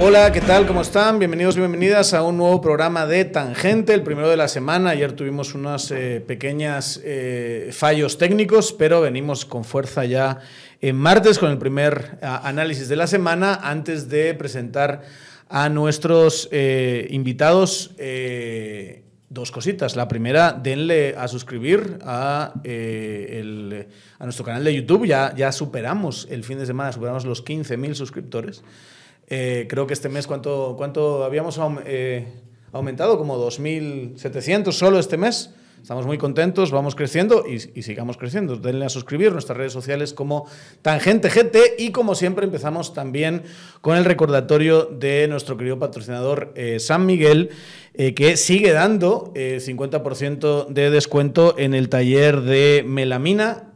Hola, ¿qué tal? ¿Cómo están? Bienvenidos y bienvenidas a un nuevo programa de Tangente, el primero de la semana. Ayer tuvimos unos eh, pequeños eh, fallos técnicos, pero venimos con fuerza ya en martes con el primer análisis de la semana antes de presentar a nuestros eh, invitados. Dos cositas. La primera, denle a suscribir a, a nuestro canal de YouTube. Ya, ya superamos el fin de semana, superamos los 15.000 suscriptores. Eh, creo que este mes, ¿cuánto, cuánto habíamos eh, aumentado? Como 2.700 solo este mes. Estamos muy contentos, vamos creciendo y, sigamos creciendo. Denle a suscribir nuestras redes sociales como Tangente GT y como siempre empezamos también con el recordatorio de nuestro querido patrocinador eh, San Miguel, que sigue dando 50% de descuento en el taller de melamina.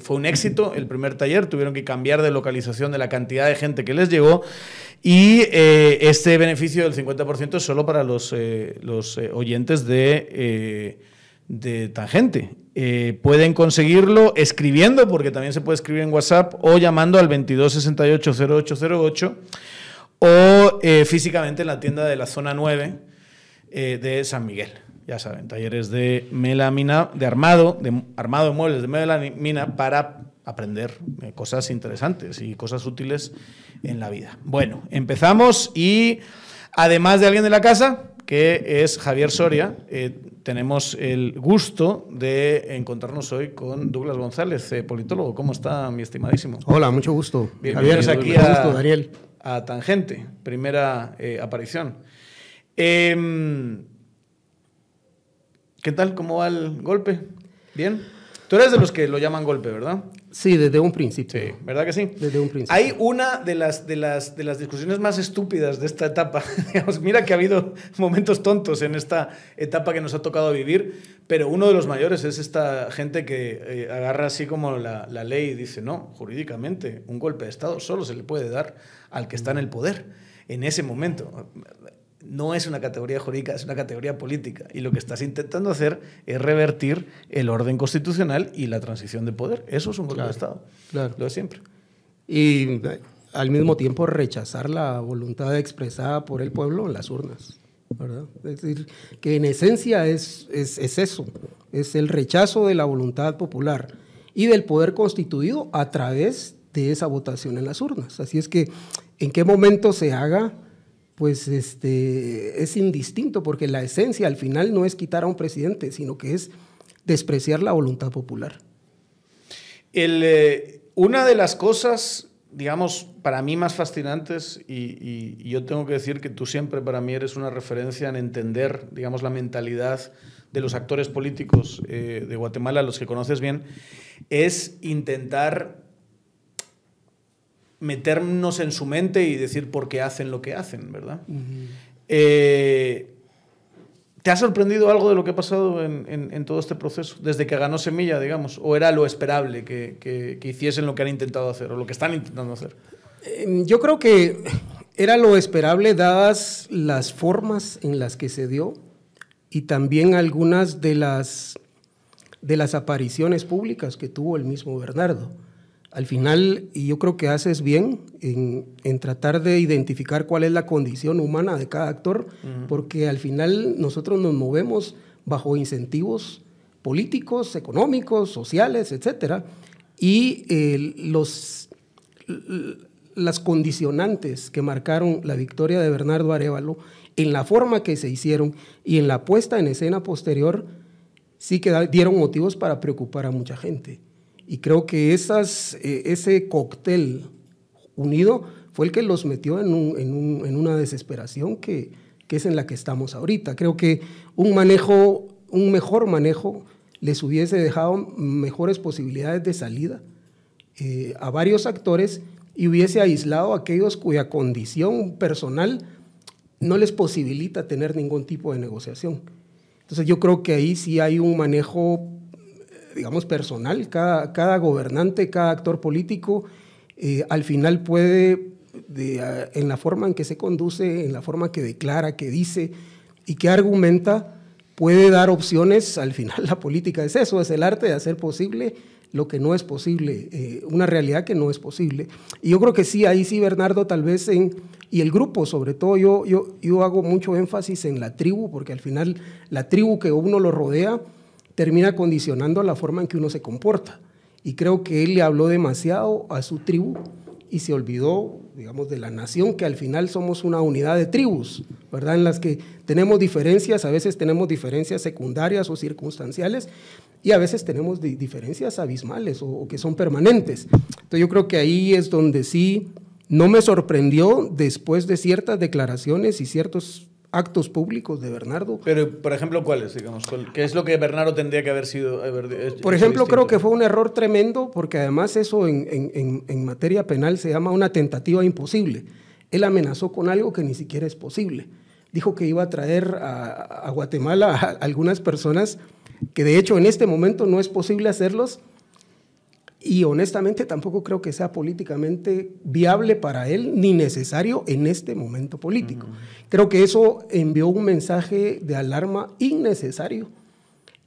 fue un éxito el primer taller, tuvieron que cambiar de localización de la cantidad de gente que les llegó. Y eh, este beneficio del 50% es solo para los, eh, los eh, oyentes de, de Tangente. pueden conseguirlo escribiendo, porque también se puede escribir en WhatsApp, o llamando al 2268-0808, o físicamente en la tienda de la zona 9 de San Miguel. Ya saben, talleres de melamina, de armado, de armado de muebles de melamina para aprender cosas interesantes y cosas útiles en la vida. Bueno, empezamos y además de alguien de la casa, que es Javier Soria, eh, tenemos el gusto de encontrarnos hoy con Douglas González, eh, politólogo. ¿Cómo está, mi estimadísimo? Hola, mucho gusto. Bienvenidos aquí a, Daniel. a Tangente, primera eh, aparición. Em, ¿Qué tal? ¿Cómo va el golpe? ¿Bien? Tú eres de los que lo llaman golpe, ¿verdad? Sí, desde un principio. Sí, ¿verdad que sí? Desde un principio. Hay una de las, de las, de las discusiones más estúpidas de esta etapa. Mira que ha habido momentos tontos en esta etapa que nos ha tocado vivir, pero uno de los mayores es esta gente que eh, agarra así como la, la ley y dice, no, jurídicamente, un golpe de Estado solo se le puede dar al que está en el poder en ese momento no es una categoría jurídica, es una categoría política. Y lo que estás intentando hacer es revertir el orden constitucional y la transición de poder. Eso es un golpe de Estado. Claro. Lo de siempre. Y eh, al mismo tiempo rechazar la voluntad expresada por el pueblo en las urnas. ¿verdad? Es decir, que en esencia es, es, es eso, es el rechazo de la voluntad popular y del poder constituido a través de esa votación en las urnas. Así es que, ¿en qué momento se haga? Pues este, es indistinto, porque la esencia al final no es quitar a un presidente, sino que es despreciar la voluntad popular. Eh, una de las cosas, digamos, para mí más fascinantes, y, yo tengo que decir que tú siempre para mí eres una referencia en entender, digamos, la mentalidad de los actores políticos eh, de Guatemala, los que conoces bien, es intentar meternos en su mente y decir por qué hacen lo que hacen, ¿verdad? Eh, ¿Te ha sorprendido algo de lo que ha pasado en, todo este proceso? Desde que ganó Semilla, digamos, o era lo esperable que, hiciesen lo que han intentado hacer o lo que están intentando hacer? Em, yo creo que era lo esperable dadas las formas en las que se dio y también algunas de las, de las apariciones públicas que tuvo el mismo Bernardo al final, y yo creo que haces bien en, tratar de identificar cuál es la condición humana de cada actor, porque al final nosotros nos movemos bajo incentivos políticos, económicos, sociales, etc. Y eh, los, las condicionantes que marcaron la victoria de Bernardo Arevalo, en la forma que se hicieron y en la puesta en escena posterior, sí que dieron motivos para preocupar a mucha gente. Y creo que eh, ese cóctel unido fue el que los metió en, una desesperación que, es en la que estamos ahorita. Creo que un manejo, un mejor manejo les hubiese dejado mejores posibilidades de salida eh, a varios actores y hubiese aislado a aquellos cuya condición personal no les posibilita tener ningún tipo de negociación. Entonces yo creo que ahí sí hay un manejo digamos, personal. Cada, cada gobernante, cada actor político, eh, al final puede, en la forma en que se conduce, en la forma que declara, que dice y que argumenta, puede dar opciones. Al final la política es eso, es el arte de hacer posible lo que no es posible, eh, una realidad que no es posible. Y yo creo que sí, ahí sí, Bernardo, tal vez en, y el grupo, sobre todo, yo, yo, yo hago mucho énfasis en la tribu, porque al final la tribu que uno lo rodea termina condicionando la forma en que uno se comporta. Y creo que él le habló demasiado a su tribu y se olvidó, digamos, de la nación, que al final somos una unidad de tribus, ¿verdad? En las que tenemos diferencias, a veces tenemos diferencias secundarias o circunstanciales, y a veces tenemos diferencias abismales o, que son permanentes. Entonces yo creo que ahí es donde sí no me sorprendió después de ciertas declaraciones y ciertos actos públicos de Bernardo. Pero, por ejemplo, ¿cuáles? Digamos, ¿Qué es lo que Bernardo tendría que haber sido? por ejemplo, creo que fue un error tremendo porque además eso en, en, en, materia penal se llama una tentativa imposible. Él amenazó con algo que ni siquiera es posible. Dijo que iba a traer a, a Guatemala a algunas personas que de hecho en este momento no es posible hacerlos y honestamente tampoco creo que sea políticamente viable para él ni necesario en este momento político. Creo que eso envió un mensaje de alarma innecesario.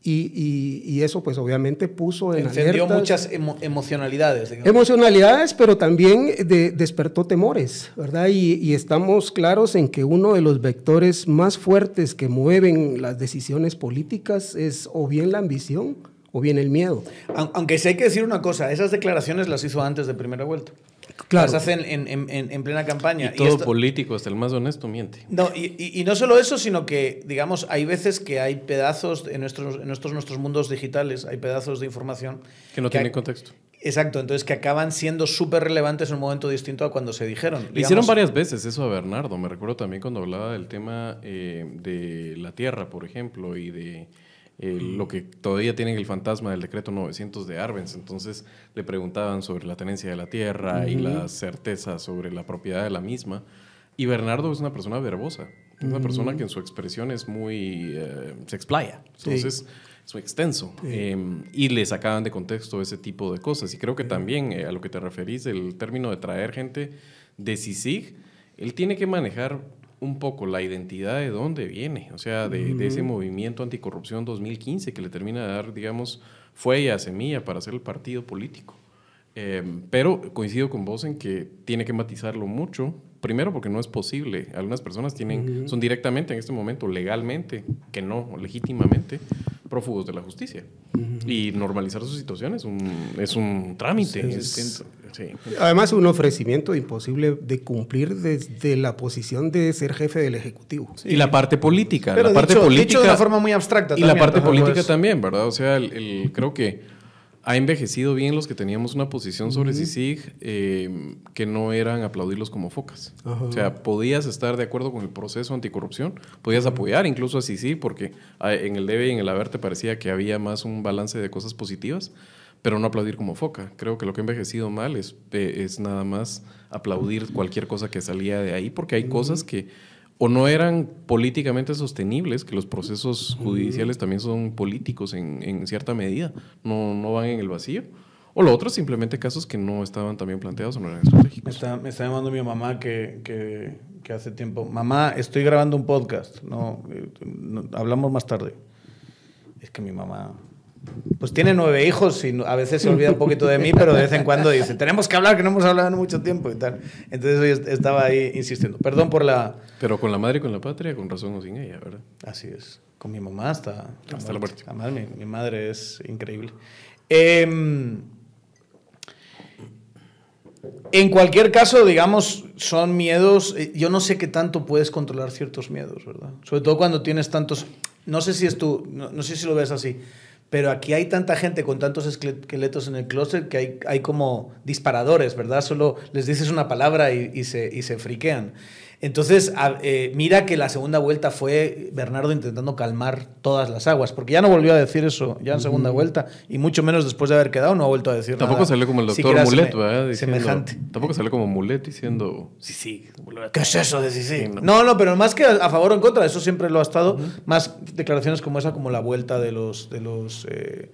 Y, eso pues obviamente puso en Encendió muchas emocionalidades. Emocionalidades, pero también despertó temores, ¿verdad? y estamos claros en que uno de los vectores más fuertes que mueven las decisiones políticas es o bien la ambición, o bien el miedo. Aunque sí hay que decir una cosa, esas declaraciones las hizo antes de primera vuelta. Claro. Las hacen en, plena campaña. Y todo político, hasta el más honesto, miente. No, y, no solo eso, sino que, digamos, hay veces que hay pedazos en nuestros, en nuestros, nuestros mundos digitales, hay pedazos de información. Que no tienen contexto. Exacto, entonces que acaban siendo súper relevantes en un momento distinto a cuando se dijeron. hicieron varias veces eso a Bernardo. Me recuerdo también cuando hablaba del tema eh, de la tierra, por ejemplo, y de eh, lo que todavía tienen el fantasma del decreto 900 de Arbenz. Entonces le preguntaban sobre la tenencia de la tierra y la certeza sobre la propiedad de la misma. Y Bernardo es una persona verbosa, es una persona que en su expresión es muy. Eh, se explaya. Entonces. Es muy extenso. Em, y le sacaban de contexto ese tipo de cosas. Y creo que también eh, a lo que te referís, el término de traer gente de CICIG, él tiene que manejar un poco la identidad de dónde viene, o sea, de, ese movimiento anticorrupción 2015 que le termina de dar, digamos, fuelle a semilla para hacer el partido político. Em, pero coincido con vos en que tiene que matizarlo mucho. Primero porque no es posible. Algunas personas tienen, son directamente en este momento legalmente, que no legítimamente, prófugos de la justicia. Y normalizar su situación es un, es un trámite. Además, un ofrecimiento imposible de cumplir desde la posición de ser jefe del Ejecutivo. Y la parte política. Pero la parte política, de una forma muy abstracta. Y la parte política también, ¿verdad? O sea, el, creo que ha envejecido bien los que teníamos una posición sobre CICIG eh, que no eran aplaudirlos como focas. O sea, podías estar de acuerdo con el proceso anticorrupción, podías apoyar incluso a CICIG porque ah, en el debe y en el haber te parecía que había más un balance de cosas positivas, pero no aplaudir como foca. Creo que lo que ha envejecido mal es, eh, es nada más aplaudir cualquier cosa que salía de ahí porque hay cosas que o no eran políticamente sostenibles, que los procesos judiciales también son políticos en, cierta medida, no, no, van en el vacío. O lo otro, simplemente casos que no estaban también planteados o no eran estratégicos. Me está, me está llamando mi mamá que, que, que, hace tiempo, mamá, estoy grabando un podcast, no, no, hablamos más tarde. Es que mi mamá pues tiene nueve hijos y a veces se olvida un poquito de mí, pero de vez en cuando dice, tenemos que hablar, que no hemos hablado en mucho tiempo y tal. Entonces estaba ahí insistiendo. Perdón por la... Pero con la madre y con la patria, con razón o sin ella, ¿verdad? Así es. Con mi mamá hasta, hasta la muerte. Además, mi, mi, madre es increíble. Em, en cualquier caso, digamos, son miedos. Eh, yo no sé qué tanto puedes controlar ciertos miedos, ¿verdad? Sobre todo cuando tienes tantos. No sé si es tú, no sé si lo ves así pero aquí hay tanta gente con tantos esqueletos en el closet que hay, hay como disparadores, ¿verdad? Solo les dices una palabra y, y, se, y se friquean. Entonces, eh, mira que la segunda vuelta fue Bernardo intentando calmar todas las aguas, porque ya no volvió a decir eso ya en segunda vuelta, y mucho menos después de haber quedado, no ha vuelto a decir tampoco nada. salió como el doctor Mulet, ¿verdad? semejante. Tampoco salió como Mulet diciendo, sí, sí. ¿Qué es eso de sí, sí? No. no, pero más que a favor o en contra, eso siempre lo ha estado, más declaraciones como esa, como la vuelta de los, de los, eh,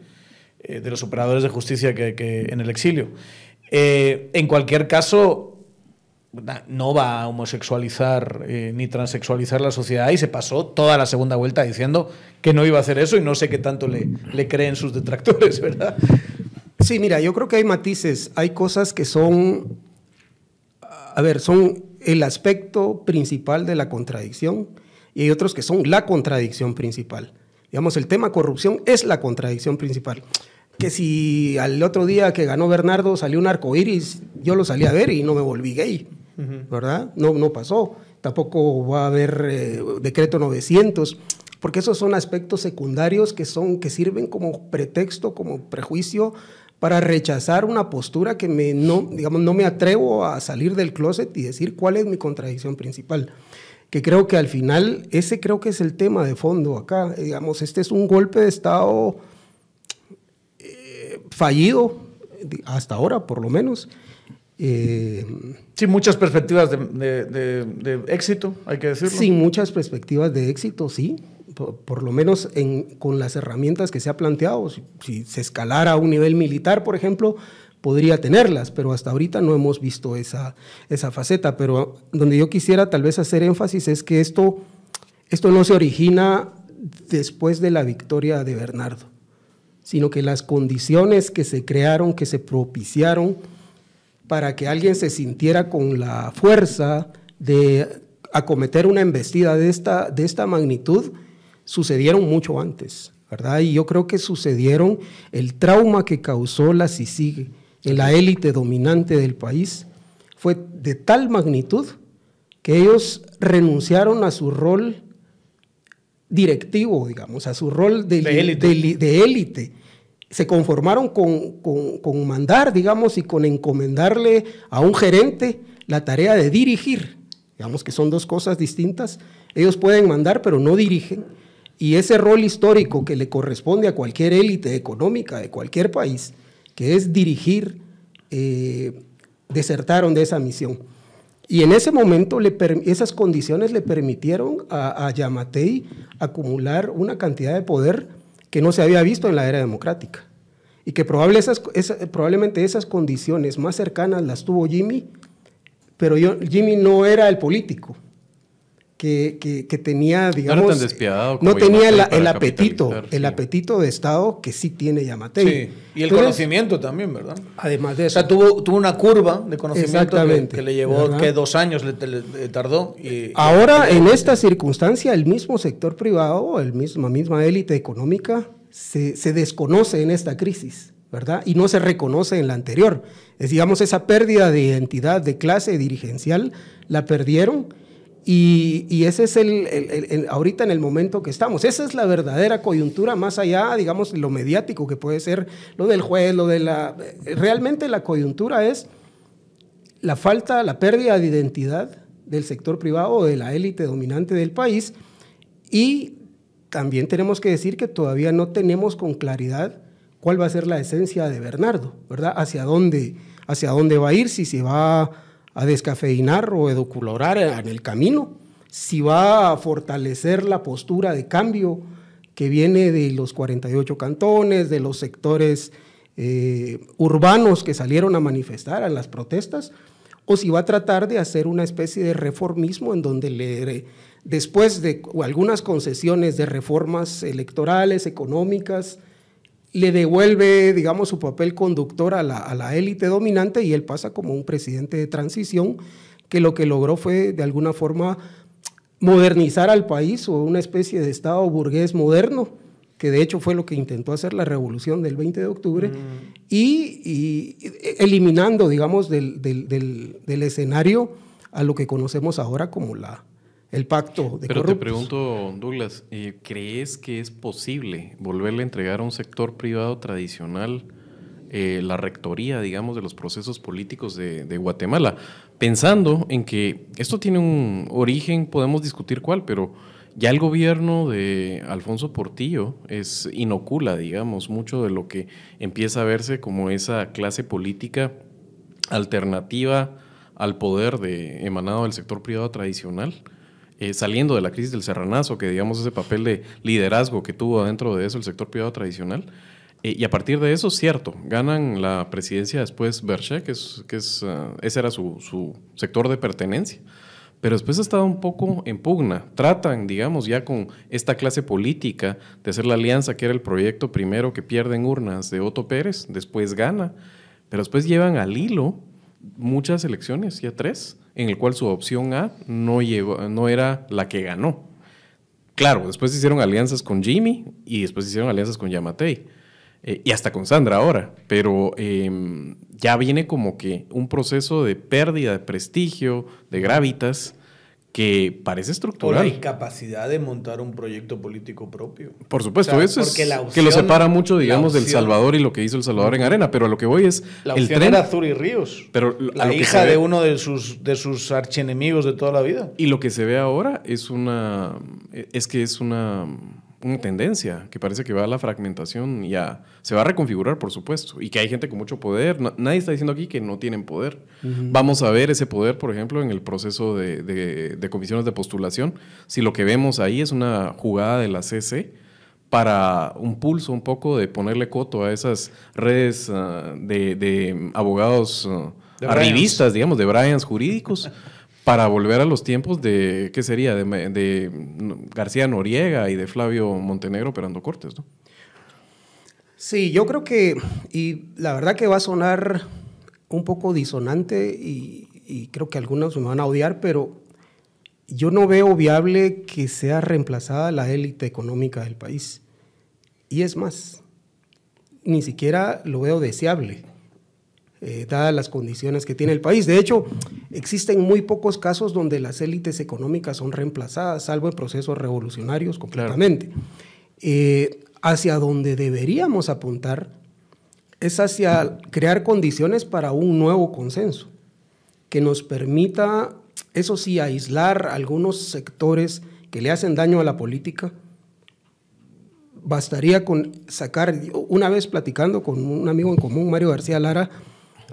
eh, de los operadores de justicia que, que en el exilio. en cualquier caso, no va a homosexualizar eh, ni transexualizar la sociedad y se pasó toda la segunda vuelta diciendo que no iba a hacer eso y no sé qué tanto le, le creen sus detractores, ¿verdad? Sí, mira, yo creo que hay matices, hay cosas que son, a ver, son el aspecto principal de la contradicción y hay otros que son la contradicción principal. Digamos, el tema corrupción es la contradicción principal. Que si al otro día que ganó Bernardo salió un arco iris, yo lo salí a ver y no me volví gay, ¿verdad? No, no pasó. Tampoco va a haber eh, decreto 900, porque esos son aspectos secundarios que, son, que sirven como pretexto, como prejuicio para rechazar una postura que me, no, digamos, no me atrevo a salir del closet y decir cuál es mi contradicción principal que creo que al final ese creo que es el tema de fondo acá. Digamos, este es un golpe de Estado eh, fallido, hasta ahora por lo menos. Eh, Sin muchas perspectivas de, éxito, hay que decirlo. Sin muchas perspectivas de éxito, sí. Por, lo menos con las herramientas que se ha planteado. si, se escalara a un nivel militar, por ejemplo, podría tenerlas, pero hasta ahorita no hemos visto esa, esa faceta. Pero donde yo quisiera tal vez hacer énfasis es que esto, esto no se origina después de la victoria de Bernardo, sino que las condiciones que se crearon, que se propiciaron para que alguien se sintiera con la fuerza de acometer una embestida de esta, de esta magnitud, sucedieron mucho antes, ¿verdad? Y yo creo que sucedieron el trauma que causó la CICIG en la élite dominante del país fue de tal magnitud que ellos renunciaron a su rol directivo, digamos, a su rol de élite. Se conformaron con, con, mandar, digamos, y con encomendarle a un gerente la tarea de dirigir. Digamos que son dos cosas distintas. Ellos pueden mandar, pero no dirigen. Y ese rol histórico que le corresponde a cualquier élite económica de cualquier país, que es dirigir, eh, desertaron de esa misión. Y en ese momento esas condiciones le permitieron a, Yamatei acumular una cantidad de poder que no se había visto en la era democrática. Y que probablemente esas condiciones más cercanas las tuvo Jimmy, pero Jimmy no era el político que, tenía, digamos, no, tenía el apetito, el apetito de Estado que sí tiene Yamatei. Sí, y el conocimiento también, ¿verdad? Además de eso. O sea, tuvo, tuvo una curva de conocimiento que, le llevó, que dos años le, tardó. Y, Ahora, en esta circunstancia, el mismo sector privado, el mismo, la misma élite económica, se, se desconoce en esta crisis. ¿verdad? Y no se reconoce en la anterior. Es, digamos, esa pérdida de identidad de clase dirigencial la perdieron y, ese es el, ahorita en el momento que estamos. Esa es la verdadera coyuntura, más allá, digamos, lo mediático que puede ser lo del juez, lo de la... Realmente la coyuntura es la falta, la pérdida de identidad del sector privado o de la élite dominante del país. Y también tenemos que decir que todavía no tenemos con claridad cuál va a ser la esencia de Bernardo, ¿verdad? Hacia dónde, hacia dónde va a ir, si se va a descafeinar o edulcorar en el camino, si va a fortalecer la postura de cambio que viene de los 48 cantones, de los sectores eh, urbanos que salieron a manifestar en las protestas, o si va a tratar de hacer una especie de reformismo en donde le, después de algunas concesiones de reformas electorales, económicas, le devuelve, digamos, su papel conductor a la, élite dominante y él pasa como un presidente de transición que lo que logró fue, de alguna forma, modernizar al país o una especie de Estado burgués moderno, que de hecho fue lo que intentó hacer la revolución del 20 de octubre, mm. y, eliminando, digamos, del, del escenario a lo que conocemos ahora como la, el pacto de Pero te pregunto, Douglas, eh, ¿crees que es posible volverle a entregar a un sector privado tradicional eh, la rectoría, digamos, de los procesos políticos de, Guatemala? Pensando en que esto tiene un origen, podemos discutir cuál, pero ya el gobierno de Alfonso Portillo es inocula, digamos, mucho de lo que empieza a verse como esa clase política alternativa al poder de, emanado del sector privado tradicional. Eh, saliendo de la crisis del serranazo, que digamos ese papel de liderazgo que tuvo dentro de eso el sector privado tradicional. Eh, y a partir de eso, cierto, ganan la presidencia después Berche, que, es, ah, ese era su, su, sector de pertenencia. pero después ha estado un poco en pugna. Tratan, digamos, ya con esta clase política de hacer la alianza, que era el proyecto primero que pierde en urnas de Otto Pérez, después gana, pero después llevan al hilo muchas elecciones, ya tres, en el cual su opción A no, llegó, no era la que ganó. Claro, después hicieron alianzas con Jimmy y después hicieron alianzas con Yamatei. Eh, y hasta con Sandra ahora, pero em, ya viene como que un proceso de pérdida de prestigio, de gravitas, que parece estructural. Por la incapacidad de montar un proyecto político propio. Por supuesto, eso es que lo separa mucho, digamos, del Salvador y lo que hizo el Salvador en Arena, pero a lo que voy es la el tren era Zuri Ríos, pero la hija de uno de sus de sus archienemigos de toda la vida. Y lo que se ve ahora es una es que es una una tendencia que parece que va a la fragmentación y a, se va a reconfigurar, por supuesto, y que hay gente con mucho poder. nadie está diciendo aquí que no tienen poder. Vamos a ver ese poder, por ejemplo, en el proceso de, de, comisiones de postulación. Si lo que vemos ahí es una jugada de la CC para un pulso un poco de ponerle coto a esas redes ah, de, abogados uh, arribistas, digamos, de Bryans jurídicos. para volver a los tiempos de, ¿qué sería? De, García Noriega y de Flavio Montenegro operando cortes, ¿no? Sí, yo creo que, y la verdad que va a sonar un poco disonante y, creo que algunos me van a odiar, pero yo no veo viable que sea reemplazada la élite económica del país. Y es más, ni siquiera lo veo deseable. Eh, dadas las condiciones que tiene el país. De hecho, existen muy pocos casos donde las élites económicas son reemplazadas, salvo en procesos revolucionarios completamente. Eh, hacia donde deberíamos apuntar es hacia crear condiciones para un nuevo consenso que nos permita, eso sí, aislar algunos sectores que le hacen daño a la política. Bastaría con sacar, una vez platicando con un amigo en común, Mario García Lara,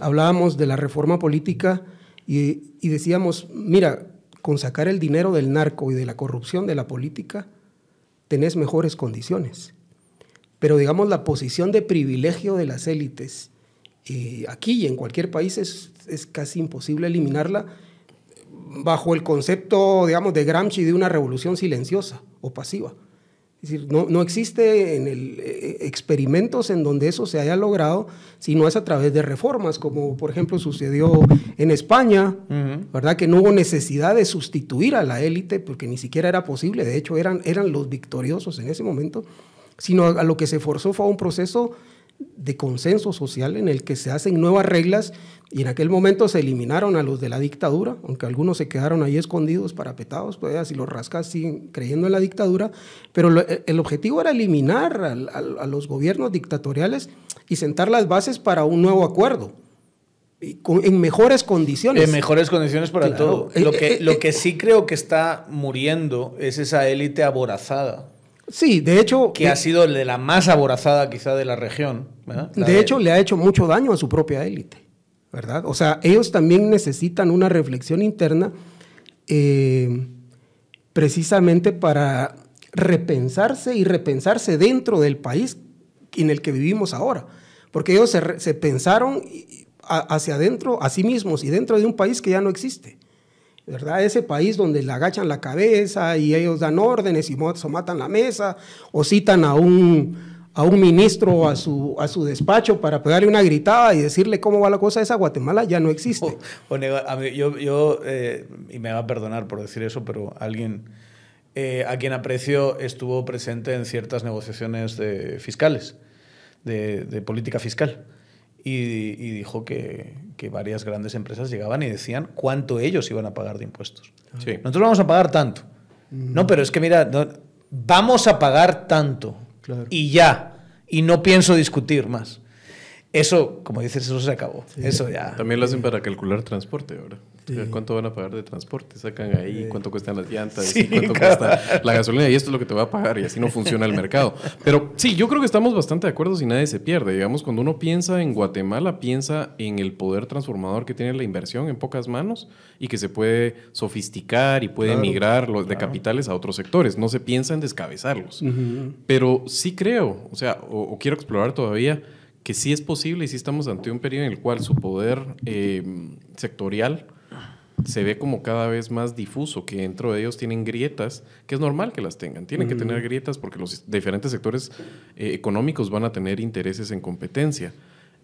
hablábamos de la reforma política y, decíamos, mira, con sacar el dinero del narco y de la corrupción de la política, tenés mejores condiciones. Pero digamos, la posición de privilegio de las élites, eh, aquí y en cualquier país es, es, casi imposible eliminarla bajo el concepto, digamos, de Gramsci de una revolución silenciosa o pasiva. Es decir, no, no existe en el, eh, experimentos en donde eso se haya logrado, sino es a través de reformas, como por ejemplo sucedió en España, ¿verdad? Que no hubo necesidad de sustituir a la élite, porque ni siquiera era posible, de hecho eran, eran los victoriosos en ese momento, sino a lo que se forzó fue un proceso de consenso social en el que se hacen nuevas reglas y en aquel momento se eliminaron a los de la dictadura, aunque algunos se quedaron ahí escondidos, parapetados, pues si los rascas siguen creyendo en la dictadura, pero eh, el objetivo era eliminar a, los gobiernos dictatoriales y sentar las bases para un nuevo acuerdo. en mejores condiciones. En mejores condiciones para todo. Lo que, eh, lo eh, que sí creo que está muriendo es esa élite aborazada Sí, de hecho... Que ha sido de la más aborazada quizá de la región. de hecho, le ha hecho mucho daño a su propia élite, ¿verdad? O sea, ellos también necesitan una reflexión interna eh, precisamente para repensarse y repensarse dentro del país en el que vivimos ahora. Porque ellos se, se pensaron hacia adentro, a sí mismos y dentro de un país que ya no existe. ¿Verdad? Ese país donde le agachan la cabeza y ellos dan órdenes y matan la mesa o citan a un, a un ministro a su, a su despacho para pegarle una gritada y decirle cómo va la cosa, esa Guatemala ya no existe. yo, yo eh, y me va a perdonar por decir eso, pero alguien eh, a quien aprecio estuvo presente en ciertas negociaciones de fiscales, de, de política fiscal y, dijo que, que, varias grandes empresas llegaban y decían cuánto ellos iban a pagar de impuestos. Nosotros vamos a pagar tanto. No, pero es que mira, vamos a pagar tanto y ya. Y no pienso discutir más. Eso, como dices, eso se acabó. Eso ya. También lo hacen para calcular transporte ahora. ¿Cuánto van a pagar de transporte? Sacan ahí cuánto cuestan las llantas, cuánto cuesta la gasolina y esto es lo que te va a pagar y así no funciona el mercado. Pero sí, yo creo que estamos bastante de acuerdo si nadie se pierde. Digamos, cuando uno piensa en Guatemala, piensa en el poder transformador que tiene la inversión en pocas manos y que se puede sofisticar y puede migrar los de capitales a otros sectores. No se piensa en descabezarlos. Pero sí creo, o sea, o, quiero explorar todavía que sí es posible y sí estamos ante un periodo en el cual su poder eh, sectorial se ve como cada vez más difuso, que dentro de ellos tienen grietas, que es normal que las tengan. Tienen que tener grietas porque los diferentes sectores eh, económicos van a tener intereses en competencia.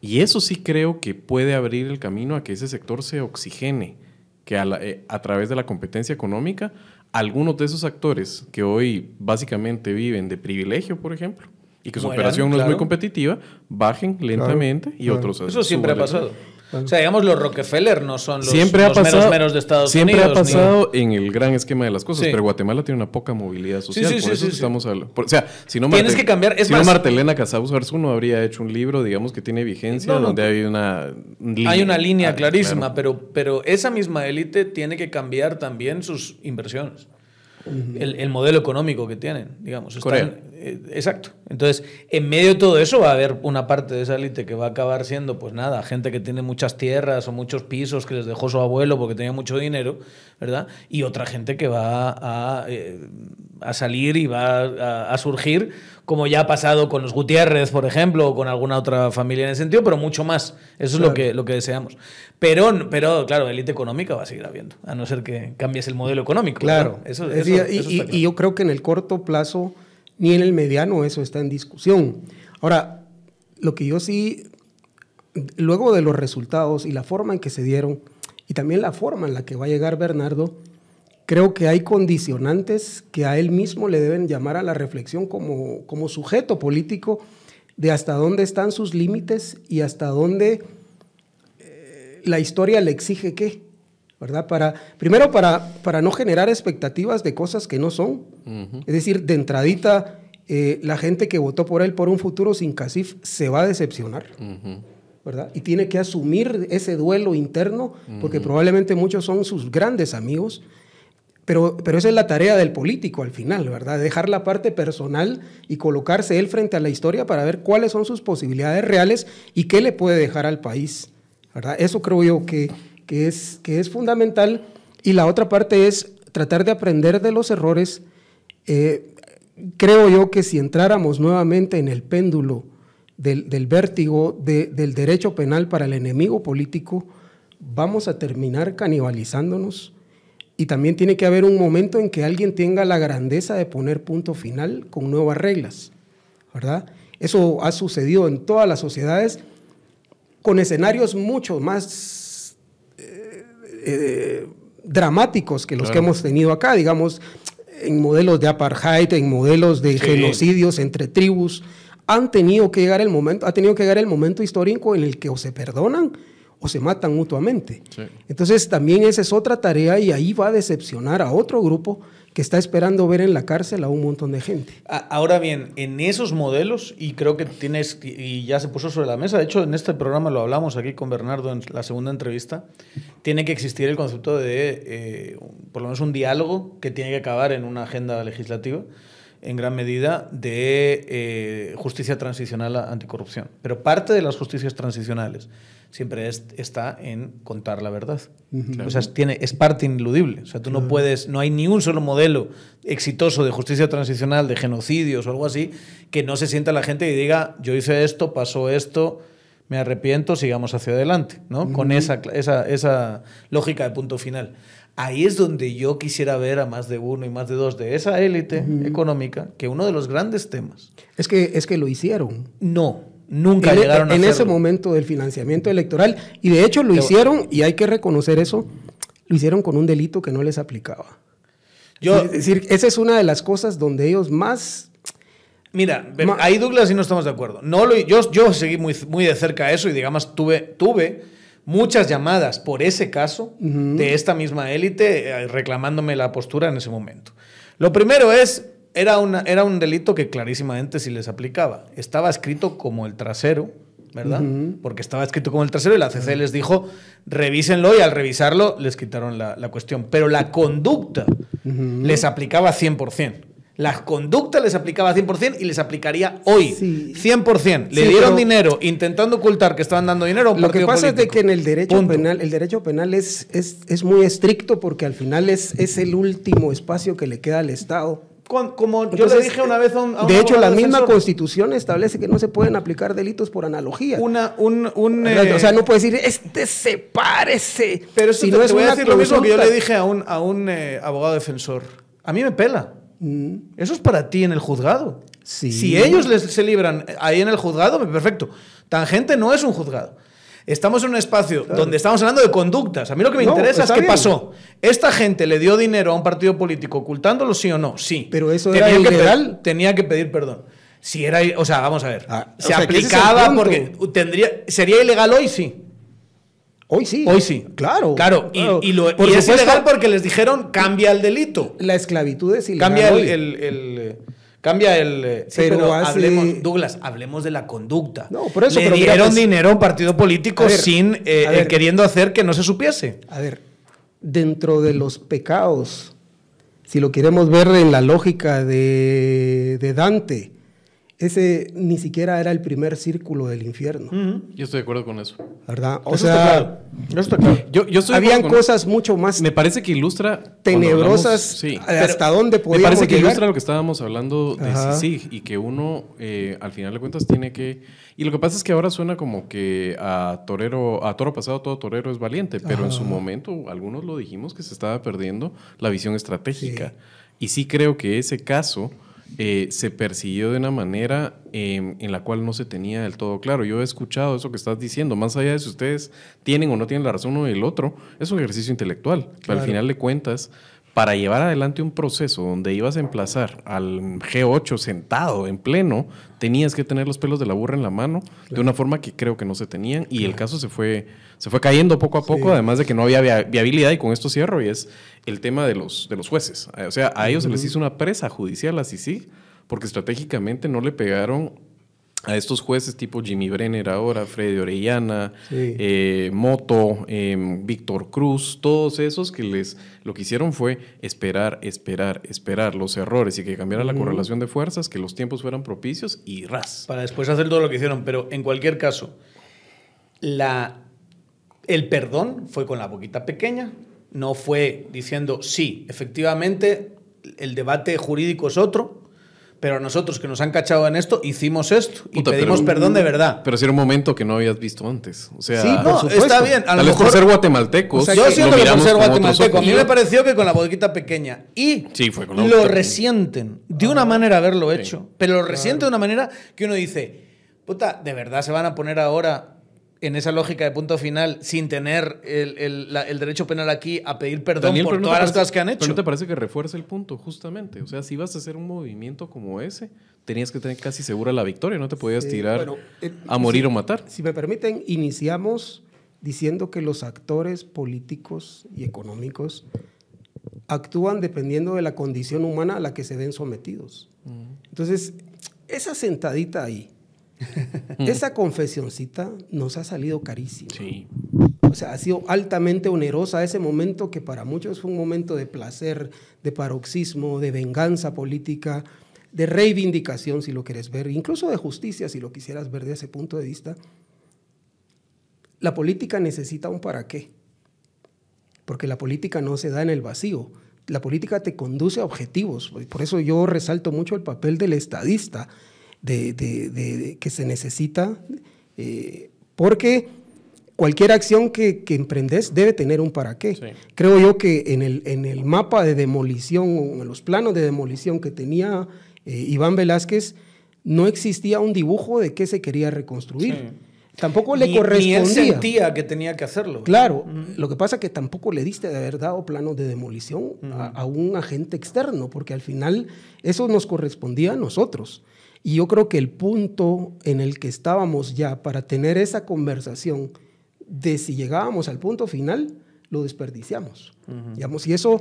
Y eso sí creo que puede abrir el camino a que ese sector se oxigene, que a, eh, a través de la competencia económica, algunos de esos actores que hoy básicamente viven de privilegio, por ejemplo, y que su operación no es muy competitiva, bajen lentamente y otros... Eso siempre ha pasado. O sea, digamos, los Rockefeller no son los, siempre los menos menos de Estados siempre Unidos. Siempre ha pasado en el gran esquema de las cosas, pero Guatemala tiene una poca movilidad social. Sí, sí, por eso estamos hablando. o sea, si no, Tienes que cambiar. Es si más, no Martelena Casabus no habría hecho un libro, digamos, que tiene vigencia, donde hay una línea. Hay una línea ah, clarísima, pero, pero esa misma élite tiene que cambiar también sus inversiones el, modelo económico que tienen, digamos. Eh, exacto. Entonces, en medio de todo eso va a haber una parte de esa élite que va a acabar siendo, pues nada, gente que tiene muchas tierras o muchos pisos que les dejó su abuelo porque tenía mucho dinero, ¿verdad? Y otra gente que va a, eh, salir y va a, surgir, como ya ha pasado con los Gutiérrez, por ejemplo, o con alguna otra familia en ese sentido, pero mucho más. Eso es lo que, lo que deseamos. Pero, pero claro, élite económica va a seguir habiendo, a no ser que cambies el modelo económico. Claro. Eso, y yo creo que en el corto plazo ni en el mediano eso está en discusión. Ahora, lo que yo sí, luego de los resultados y la forma en que se dieron, y también la forma en la que va a llegar Bernardo, creo que hay condicionantes que a él mismo le deben llamar a la reflexión como, como sujeto político de hasta dónde están sus límites y hasta dónde la historia le exige qué. ¿verdad? Para, primero, para, para no generar expectativas de cosas que no son. Es decir, de entradita, eh, la gente que votó por él por un futuro sin CACIF se va a decepcionar. ¿verdad? Y tiene que asumir ese duelo interno, porque probablemente muchos son sus grandes amigos, pero, pero esa es la tarea del político al final, ¿verdad? Dejar la parte personal y colocarse él frente a la historia para ver cuáles son sus posibilidades reales y qué le puede dejar al país, Eso creo yo que, es, fundamental. Y la otra parte es tratar de aprender de los errores. Eh, creo yo que si entráramos nuevamente en el péndulo del vértigo del derecho penal para el enemigo político, vamos a terminar canibalizándonos. Y también tiene que haber un momento en que alguien tenga la grandeza de poner punto final con nuevas reglas, ¿verdad? Eso ha sucedido en todas las sociedades con escenarios mucho más eh, dramáticos que los que hemos tenido acá, digamos, en modelos de apartheid, en modelos de genocidios entre tribus, han tenido que llegar el momento, ha tenido que llegar el momento histórico en el que o se perdonan o se matan mutuamente. Entonces también esa es otra tarea y ahí va a decepcionar a otro grupo que está esperando ver en la cárcel a un montón de gente. Ahora bien, en esos modelos, y creo que tienes, y ya se puso sobre la mesa, de hecho en este programa lo hablamos aquí con Bernardo en la segunda entrevista, tiene que existir el concepto de, eh, por lo menos un diálogo que tiene que acabar en una agenda legislativa en gran medida de eh, justicia transicional anticorrupción. Pero parte de las justicias transicionales siempre está en contar la verdad. O sea, tiene, es parte ineludible. O sea, tú no puedes, no hay ni un solo modelo exitoso de justicia transicional, de genocidios o algo así, que no se sienta la gente y diga, yo hice esto, pasó esto, me arrepiento, sigamos hacia adelante, ¿no? Con esa, esa, esa lógica de punto final. Ahí es donde yo quisiera ver a más de uno y más de dos de esa élite económica, que uno de los grandes temas. Es que, es que lo hicieron. No, nunca en, e, llegaron a En ese momento del financiamiento electoral. Y de hecho lo hicieron, y hay que reconocer eso, lo hicieron con un delito que no les aplicaba. Yo, es decir, esa es una de las cosas donde ellos más Mira, ahí Douglas y no estamos de acuerdo. No lo, yo, yo seguí muy, muy de cerca eso y digamos tuve, tuve muchas llamadas por ese caso de esta misma élite eh, reclamándome la postura en ese momento. Lo primero es, era, una, era un delito que clarísimamente sí les aplicaba. Estaba escrito como el trasero, ¿verdad? Porque estaba escrito como el trasero y la CC les dijo, revísenlo y al revisarlo les quitaron la, la cuestión. Pero la conducta les aplicaba 100%. La conducta les aplicaba 100% y les aplicaría hoy 100%. Le dieron dinero intentando ocultar que estaban dando dinero. Lo que pasa es de que en el derecho penal, el derecho penal es, es, es, muy estricto porque al final es, es el último espacio que le queda al Estado Con- como yo Entonces, le dije una vez a un, a de hecho, la misma constitución establece que no se pueden aplicar delitos por analogía. una, un, un, eh, o sea, no puede decir, este se parece. Pero eso Si te, no te es voy a decir lo mismo que yo le dije a un, a un eh, abogado defensor. A mí me pela. Mm, Eso es para ti en el juzgado. Sí. Si ellos les, se libran ahí en el juzgado, perfecto. Tangente no es un juzgado. Estamos en un espacio donde estamos hablando de conductas. A mí lo que me No, interesa es qué bien. pasó. ¿Esta gente le dio dinero a un partido político ocultándolo, sí o no? Sí. Pero eso Tenía era que ilegal. tenía que pedir perdón. Si era, o sea, vamos a ver. Ah, se o sea, es aplicaba porque tendría, sería ilegal hoy, sí. Hoy sí. Hoy sí. Claro. Claro, y, claro. y lo- Por y es ilegal porque les dijeron cambia el delito. La esclavitud es ilegal. Cambia el, hoy. el- el, cambia el. eh, sí, Pero pero, hace- hablemos, Douglas, hablemos de la conducta. No, por eso, Le pero dieron pues- dinero a un partido político ver, sin eh, ver. eh, queriendo hacer que no se supiese. A ver, dentro de los pecados, si lo queremos ver en la lógica de, de Dante, ese ni siquiera era el primer círculo del infierno, Yo estoy de acuerdo con eso. ¿verdad? O Eso sea, está claro. Eso está claro. Yo, yo estoy de habían cosas mucho más Me parece que ilustra. tenebrosas hablamos- sí. hasta dónde Me parece que llegar. ilustra lo que estábamos hablando de Ajá. sí y que uno eh, al final de cuentas tiene que y lo que pasa es que ahora suena como que a torero a toro pasado todo torero es valiente, pero en su momento algunos lo dijimos que se estaba perdiendo la visión estratégica y sí creo que ese caso eh, se persiguió de una manera eh, en la cual no se tenía del todo claro. Yo he escuchado eso que estás diciendo, más allá de si ustedes tienen o no tienen la razón uno y el otro, es un ejercicio intelectual. Pero al final de cuentas, para llevar adelante un proceso donde ibas a emplazar al G8 sentado en pleno, tenías que tener los pelos de la burra en la mano de una forma que creo que no se tenían y el caso se fue, se fue cayendo poco a poco, además de que no había via- viabilidad y con esto cierro y es el tema de los, de los jueces. O sea, a ellos se les hizo una presa judicial así sí, porque estratégicamente no le pegaron a estos jueces tipo Jimmy Brenner ahora, Freddy Orellana, Sí. eh, Moto, eh, Víctor Cruz, todos esos que les lo que hicieron fue esperar, esperar, esperar los errores y que cambiara la correlación de fuerzas, que los tiempos fueran propicios y ras. Para después hacer todo lo que hicieron. Pero en cualquier caso, la, el perdón fue con la boquita pequeña. No fue diciendo, sí, efectivamente, el debate jurídico es otro. Pero nosotros que nos han cachado en esto, hicimos esto y Puta, pedimos pero- perdón de verdad. Pero si era un momento que no habías visto antes. O sea, Sí, no, por supuesto. está bien. A tal lo vez mejor, por ser guatemaltecos, O sea, yo siento que por ser guatemalteco, a mí me pareció que con la boquita pequeña y Sí, fue con la lo resienten de una manera haberlo hecho, pero lo resienten de una manera que uno dice, puta, ¿de verdad se van a poner ahora en esa lógica de punto final sin tener el, el- la- el derecho penal aquí a pedir perdón Daniel, por pero no todas las parece- cosas que han Pero hecho? ¿no te parece que refuerza el punto, justamente? O sea, si ibas a hacer un movimiento como ese, tenías que tener casi segura la victoria, no te podías Sí, tirar bueno, eh, a morir o matar. Si me permiten, iniciamos diciendo que los actores políticos y económicos actúan dependiendo de la condición humana a la que se ven sometidos. Entonces, esa sentadita ahí, esa confesioncita nos ha salido carísima. Sí. O sea, ha sido altamente onerosa ese momento que para muchos fue un momento de placer, de paroxismo, de venganza política, de reivindicación, si lo quieres ver, incluso de justicia, si lo quisieras ver desde ese punto de vista. La política necesita un para qué, porque la política no se da en el vacío. La política te conduce a objetivos. Por eso yo resalto mucho el papel del estadista, de, de- de- que se necesita, eh, porque cualquier acción que, que emprendes debe tener un para qué. Sí. Creo yo que en el, en el mapa de demolición, en los planos de demolición que tenía eh, Iván Velázquez, no existía un dibujo de qué se quería reconstruir. Sí. Tampoco le Ni- Ni él correspondía. sentía que tenía que hacerlo. Claro, lo que pasa es que tampoco le diste de haber dado planos de demolición a, a un agente externo, porque al final eso nos correspondía a nosotros. Y yo creo que el punto en el que estábamos ya para tener esa conversación de si llegábamos al punto final, lo desperdiciamos. Digamos, y eso,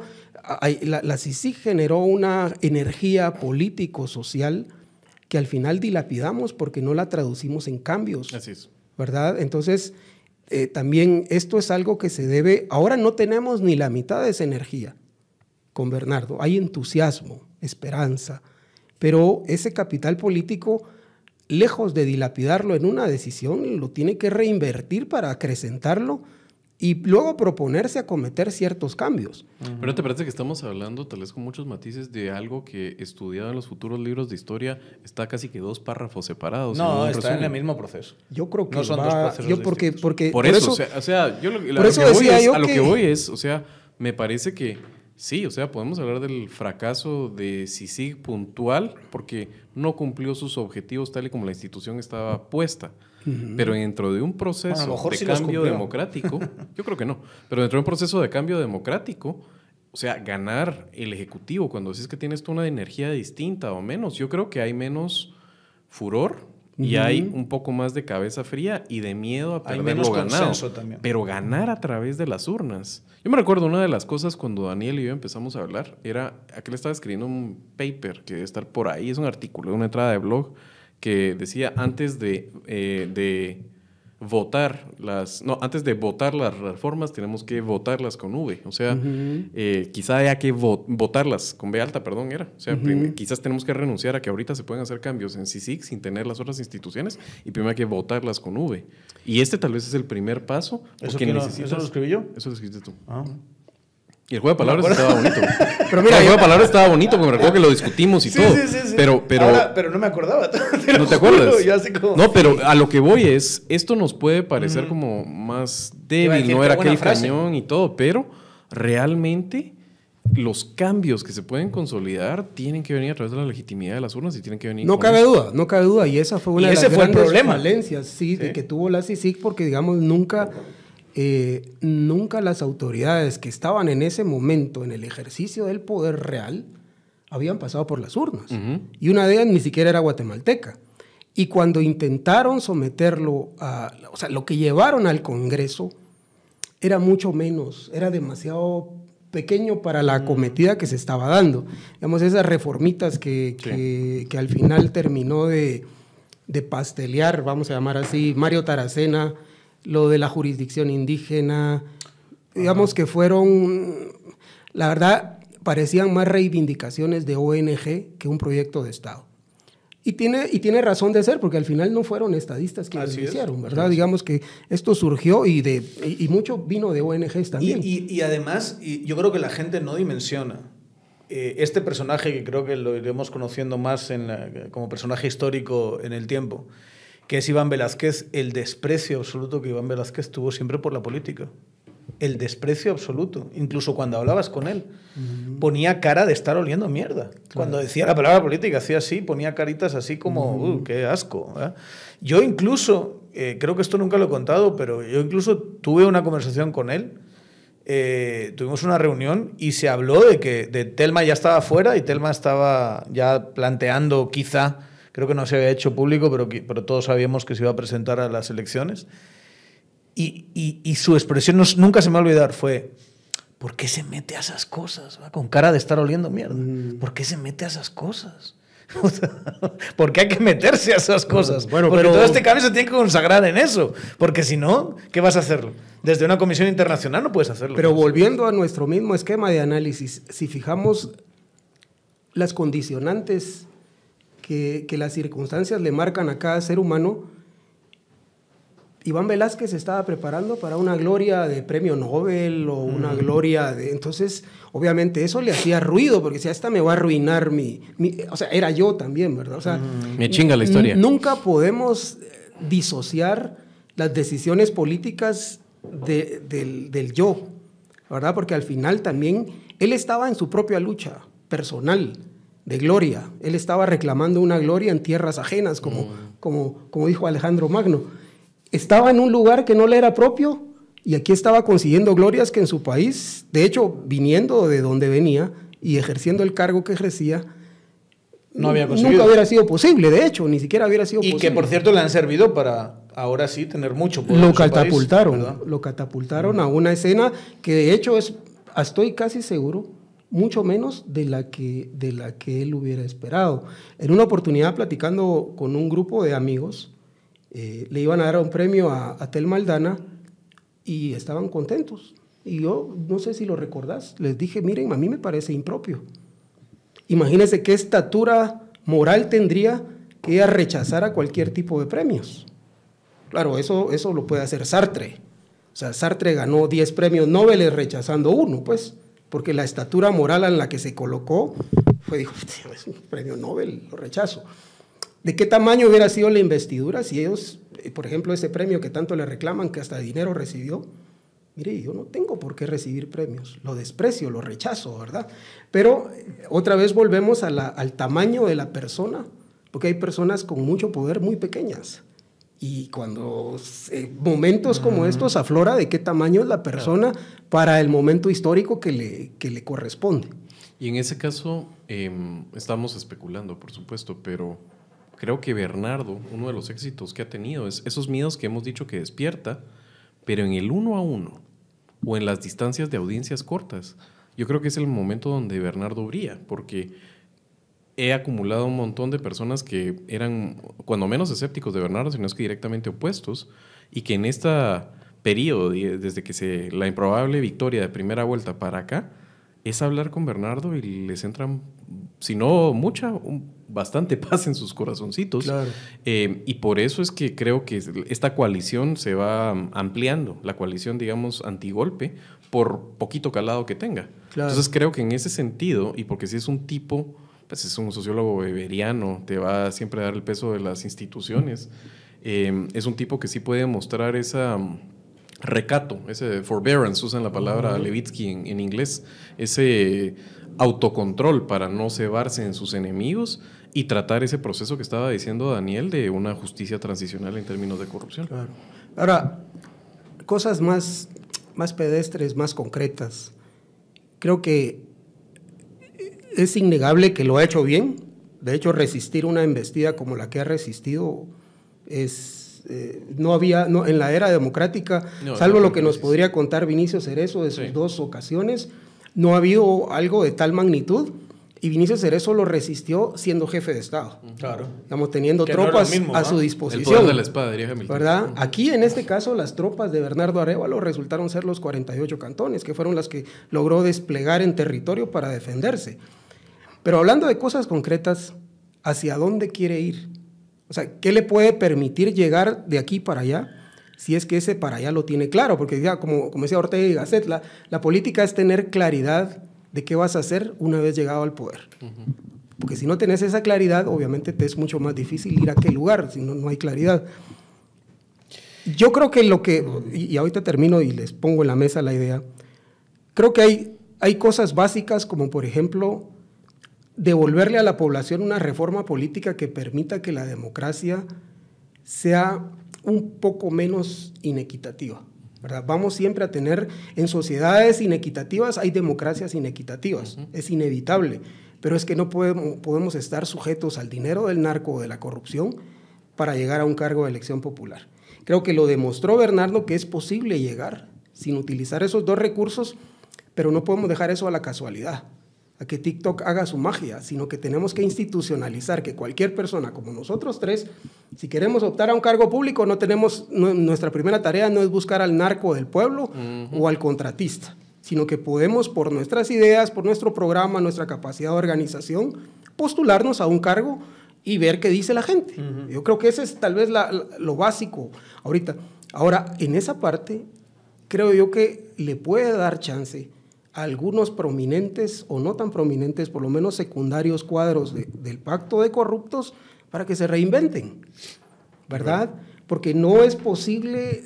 la, la CICIG generó una energía político-social que al final dilapidamos porque no la traducimos en cambios. Así es. ¿verdad? Entonces, eh, también esto es algo que se debe, ahora no tenemos ni la mitad de esa energía con Bernardo, hay entusiasmo, esperanza, pero ese capital político, lejos de dilapidarlo en una decisión, lo tiene que reinvertir para acrecentarlo y luego proponerse a cometer ciertos cambios. Pero te parece que estamos hablando, tal vez con muchos matices, de algo que estudiado en los futuros libros de historia está casi que dos párrafos separados. No, está en el mismo proceso. Yo creo que no son va- dos procesos yo porque, distintos. porque Por, eso, o sea, o sea, yo lo, la- por lo eso que voy es- a lo que- voy es, o sea, me parece que sí, o sea, podemos hablar del fracaso de CICIG puntual porque no cumplió sus objetivos tal y como la institución estaba puesta. Pero dentro de un proceso Bueno, mejor de sí cambio democrático, yo creo que no, pero dentro de un proceso de cambio democrático, o sea, ganar el ejecutivo cuando decís que tienes tú una energía distinta o menos, yo creo que hay menos furor y hay un poco más de cabeza fría y de miedo a Hay perder menos lo ganado. también. Pero ganar a través de las urnas. Yo me recuerdo una de las cosas cuando Daniel y yo empezamos a hablar, era, aquel estaba escribiendo un paper que debe estar por ahí, es un artículo, una entrada de blog, que decía antes de, eh, de votar las, no, antes de votar las reformas tenemos que votarlas con V. O sea, eh, quizá haya que vo- votarlas con B alta, perdón, era. O sea, quizás tenemos que renunciar a que ahorita se pueden hacer cambios en CICIG sin tener las otras instituciones y primero hay que votarlas con V. Y este tal vez es el primer paso. ¿Eso necesitas- eso lo escribí yo? Eso lo escribiste tú. Ah. Y el juego de palabras estaba bonito. Pero mira, el juego de palabras estaba bonito porque me recuerdo que lo discutimos y Sí, todo. sí, sí, sí. Pero, pero, Ahora, pero no me acordaba. te ¿No te acuerdas? yo así como- No, pero a lo que voy es, esto nos puede parecer como más débil, no era aquel frase. cañón y todo, pero realmente los cambios que se pueden consolidar tienen que venir a través de la legitimidad de las urnas y tienen que venir No cabe duda, no cabe duda. Y esa fue una Y de ese las fue el grandes problema. falencias sí, de Sí. que tuvo la CICIG, porque digamos nunca, eh, nunca las autoridades que estaban en ese momento en el ejercicio del poder real habían pasado por las urnas. Y una de ellas ni siquiera era guatemalteca. Y cuando intentaron someterlo a, o sea, lo que llevaron al Congreso era mucho menos, era demasiado pequeño para la acometida que se estaba dando. Digamos, esas reformitas que, que- que al final terminó de, de pastelear, vamos a llamar así, Mario Taracena, lo de la jurisdicción indígena, digamos que fueron, la verdad, parecían más reivindicaciones de ONG que un proyecto de Estado. Y tiene, y tiene razón de ser, porque al final no fueron estadistas quienes Así lo es. hicieron, ¿verdad? Digamos que esto surgió y, de, y, y mucho vino de ONGs también. y- y además, yo creo que la gente no dimensiona eh, este personaje que creo que lo iremos conociendo más en la- como personaje histórico en el tiempo, que es Iván Velázquez, el desprecio absoluto que Iván Velázquez tuvo siempre por la política. El desprecio absoluto, incluso cuando hablabas con él. Ponía cara de estar oliendo mierda. Cuando decía la palabra política, hacía así, ponía caritas así como, "Uh, qué asco. ¿eh?". Yo incluso, eh, creo que esto nunca lo he contado, pero yo incluso tuve una conversación con él eh, tuvimos una reunión y se habló de que de Telma ya estaba fuera y Telma estaba ya planteando quizá, creo que no se había hecho público, pero, pero todos sabíamos que se iba a presentar a las elecciones. Y, y- y su expresión no- nunca se me va a olvidar, fue, ¿por qué se mete a esas cosas? va? Con cara de estar oliendo mierda. ¿Por qué se mete a esas cosas? O sea, ¿Por qué hay que meterse a esas cosas? Bueno, porque pero- todo este cambio se tiene que consagrar en eso. Porque si no, ¿qué vas a hacerlo? Desde una comisión internacional no puedes hacerlo. Pero volviendo a nuestro mismo esquema de análisis, si fijamos las condicionantes que, que las circunstancias le marcan a cada ser humano, Iván Velázquez estaba preparando para una gloria de premio Nobel o una gloria de... Entonces, obviamente eso le hacía ruido, porque si esta me va a arruinar mi, mi- O sea, era yo también, ¿verdad? O sea, Me chinga la historia. Nunca podemos eh, disociar las decisiones políticas de- del, del yo, ¿verdad? Porque al final también él estaba en su propia lucha personal de gloria. Él estaba reclamando una gloria en tierras ajenas, como, como, como dijo Alejandro Magno. Estaba en un lugar que no le era propio y aquí estaba consiguiendo glorias que en su país, de hecho, viniendo de donde venía y ejerciendo el cargo que ejercía, No había conseguido. Nunca hubiera sido posible, de hecho, ni siquiera hubiera sido Y posible. que por cierto le han servido para ahora sí tener mucho poder. lo país, catapultaron, lo catapultaron a una escena que de hecho es, estoy casi seguro, mucho menos de la que de la que él hubiera esperado. En una oportunidad platicando con un grupo de amigos, eh, le iban a dar un premio a, a Tel Maldana y estaban contentos. Y yo no sé si lo recordás, les dije, miren, a mí me parece impropio. Imagínense qué estatura moral tendría que ella rechazara cualquier tipo de premios. Claro, eso, eso lo puede hacer Sartre, O sea, Sartre ganó 10 premios Nobel rechazando uno, pues, porque la estatura moral en la que se colocó fue, dijo, es un premio Nobel, lo rechazo. ¿De qué tamaño hubiera sido la investidura si ellos, eh, por ejemplo, ese premio que tanto le reclaman, que hasta dinero recibió? Mire, yo no tengo por qué recibir premios, lo desprecio, lo rechazo, ¿verdad? Pero eh, otra vez volvemos al tamaño de la persona, porque hay personas con mucho poder muy pequeñas. Y cuando eh, momentos como estos aflora de qué tamaño es la persona para el momento histórico que le, que le corresponde. Y en ese caso, em, estamos especulando, por supuesto, pero creo que Bernardo, uno de los éxitos que ha tenido es esos miedos que hemos dicho que despierta, pero en el uno a uno o en las distancias de audiencias cortas. Yo creo que es el momento donde Bernardo brilla, porque he acumulado un montón de personas que eran, cuando menos escépticos de Bernardo, sino es que directamente opuestos, y que en este periodo, desde que se la improbable victoria de primera vuelta para acá, es hablar con Bernardo y les entran, si no mucha, bastante paz en sus corazoncitos. Eh, y por eso es que creo que esta coalición se va ampliando, la coalición, digamos, antigolpe, por poquito calado que tenga. Entonces creo que en ese sentido, y porque si es un tipo pues es un sociólogo beberiano, te va siempre a dar el peso de las instituciones. Em, es un tipo que sí puede mostrar esa mm, recato, ese forbearance, usan la palabra Levitsky en, inglés, ese autocontrol para no cebarse en sus enemigos y tratar ese proceso que estaba diciendo Daniel de una justicia transicional en términos de corrupción. Ahora, cosas más, más pedestres, más concretas. Creo que es innegable que lo ha hecho bien. De hecho, resistir una embestida como la que ha resistido es, eh, no había, no, en la era democrática, salvo lo que nos podría contar Vinicio Cerezo de sus dos ocasiones, no ha habido algo de tal magnitud. Y Vinicio Cerezo lo resistió siendo jefe de Estado. Claro. Estamos teniendo tropas a su disposición. El poder de la espada, diría ¿Verdad? Aquí, en este caso, las tropas de Bernardo Arevalo resultaron ser los 48 cantones, que fueron las que logró desplegar en territorio para defenderse. Pero hablando de cosas concretas, ¿hacia dónde quiere ir? O sea, ¿qué le puede permitir llegar de aquí para allá? Si es que ese para allá lo tiene claro, porque ya, como, como decía Ortega y Gasset, la, la, política es tener claridad de qué vas a hacer una vez llegado al poder. Porque si no tenés esa claridad, obviamente te es mucho más difícil ir a qué lugar, si no, no hay claridad. Yo creo que lo que, y, ahorita termino y les pongo en la mesa la idea, creo que hay, hay cosas básicas como por ejemplo devolverle a la población una reforma política que permita que la democracia sea un poco menos inequitativa. ¿verdad? Vamos siempre a tener, en sociedades inequitativas hay democracias inequitativas, es inevitable, pero es que no podemos, podemos estar sujetos al dinero del narco o de la corrupción para llegar a un cargo de elección popular. Creo que lo demostró Bernardo que es posible llegar sin utilizar esos dos recursos, pero no podemos dejar eso a la casualidad a que TikTok haga su magia, sino que tenemos que institucionalizar que cualquier persona como nosotros tres, si queremos optar a un cargo público, no tenemos, nuestra primera tarea no es buscar al narco del pueblo o al contratista, sino que podemos por nuestras ideas, por nuestro programa, nuestra capacidad de organización, postularnos a un cargo y ver qué dice la gente. Yo creo que ese es tal vez lo básico ahorita. Ahora, en esa parte, creo yo que le puede dar chance algunos prominentes o no tan prominentes, por lo menos secundarios cuadros del pacto de corruptos para que se reinventen, ¿verdad? Porque no es posible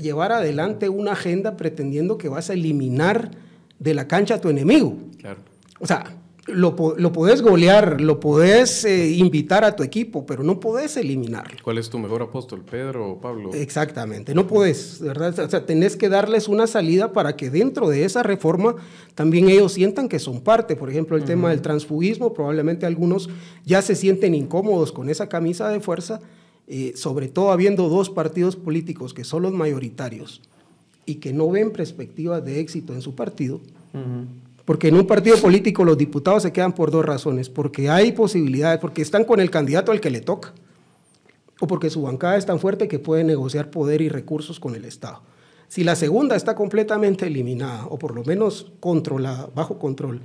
llevar adelante una agenda pretendiendo que vas a eliminar de la cancha a tu enemigo. Claro. O sea, lo, lo podés golear, lo podés eh, invitar a tu equipo, pero no podés eliminarlo. ¿Cuál es tu mejor apóstol, Pedro o Pablo? Exactamente, no podés, ¿verdad? O sea, tenés que darles una salida para que dentro de esa reforma también ellos sientan que son parte. Por ejemplo, el tema del transfugismo, probablemente algunos ya se sienten incómodos con esa camisa de fuerza, eh, sobre todo habiendo dos partidos políticos que son los mayoritarios y que no ven perspectivas de éxito en su partido. Porque en un partido político los diputados se quedan por dos razones, porque hay posibilidades, porque están con el candidato al que le toca, o porque su bancada es tan fuerte que puede negociar poder y recursos con el Estado. Si la segunda está completamente eliminada, o por lo menos controlada, bajo control,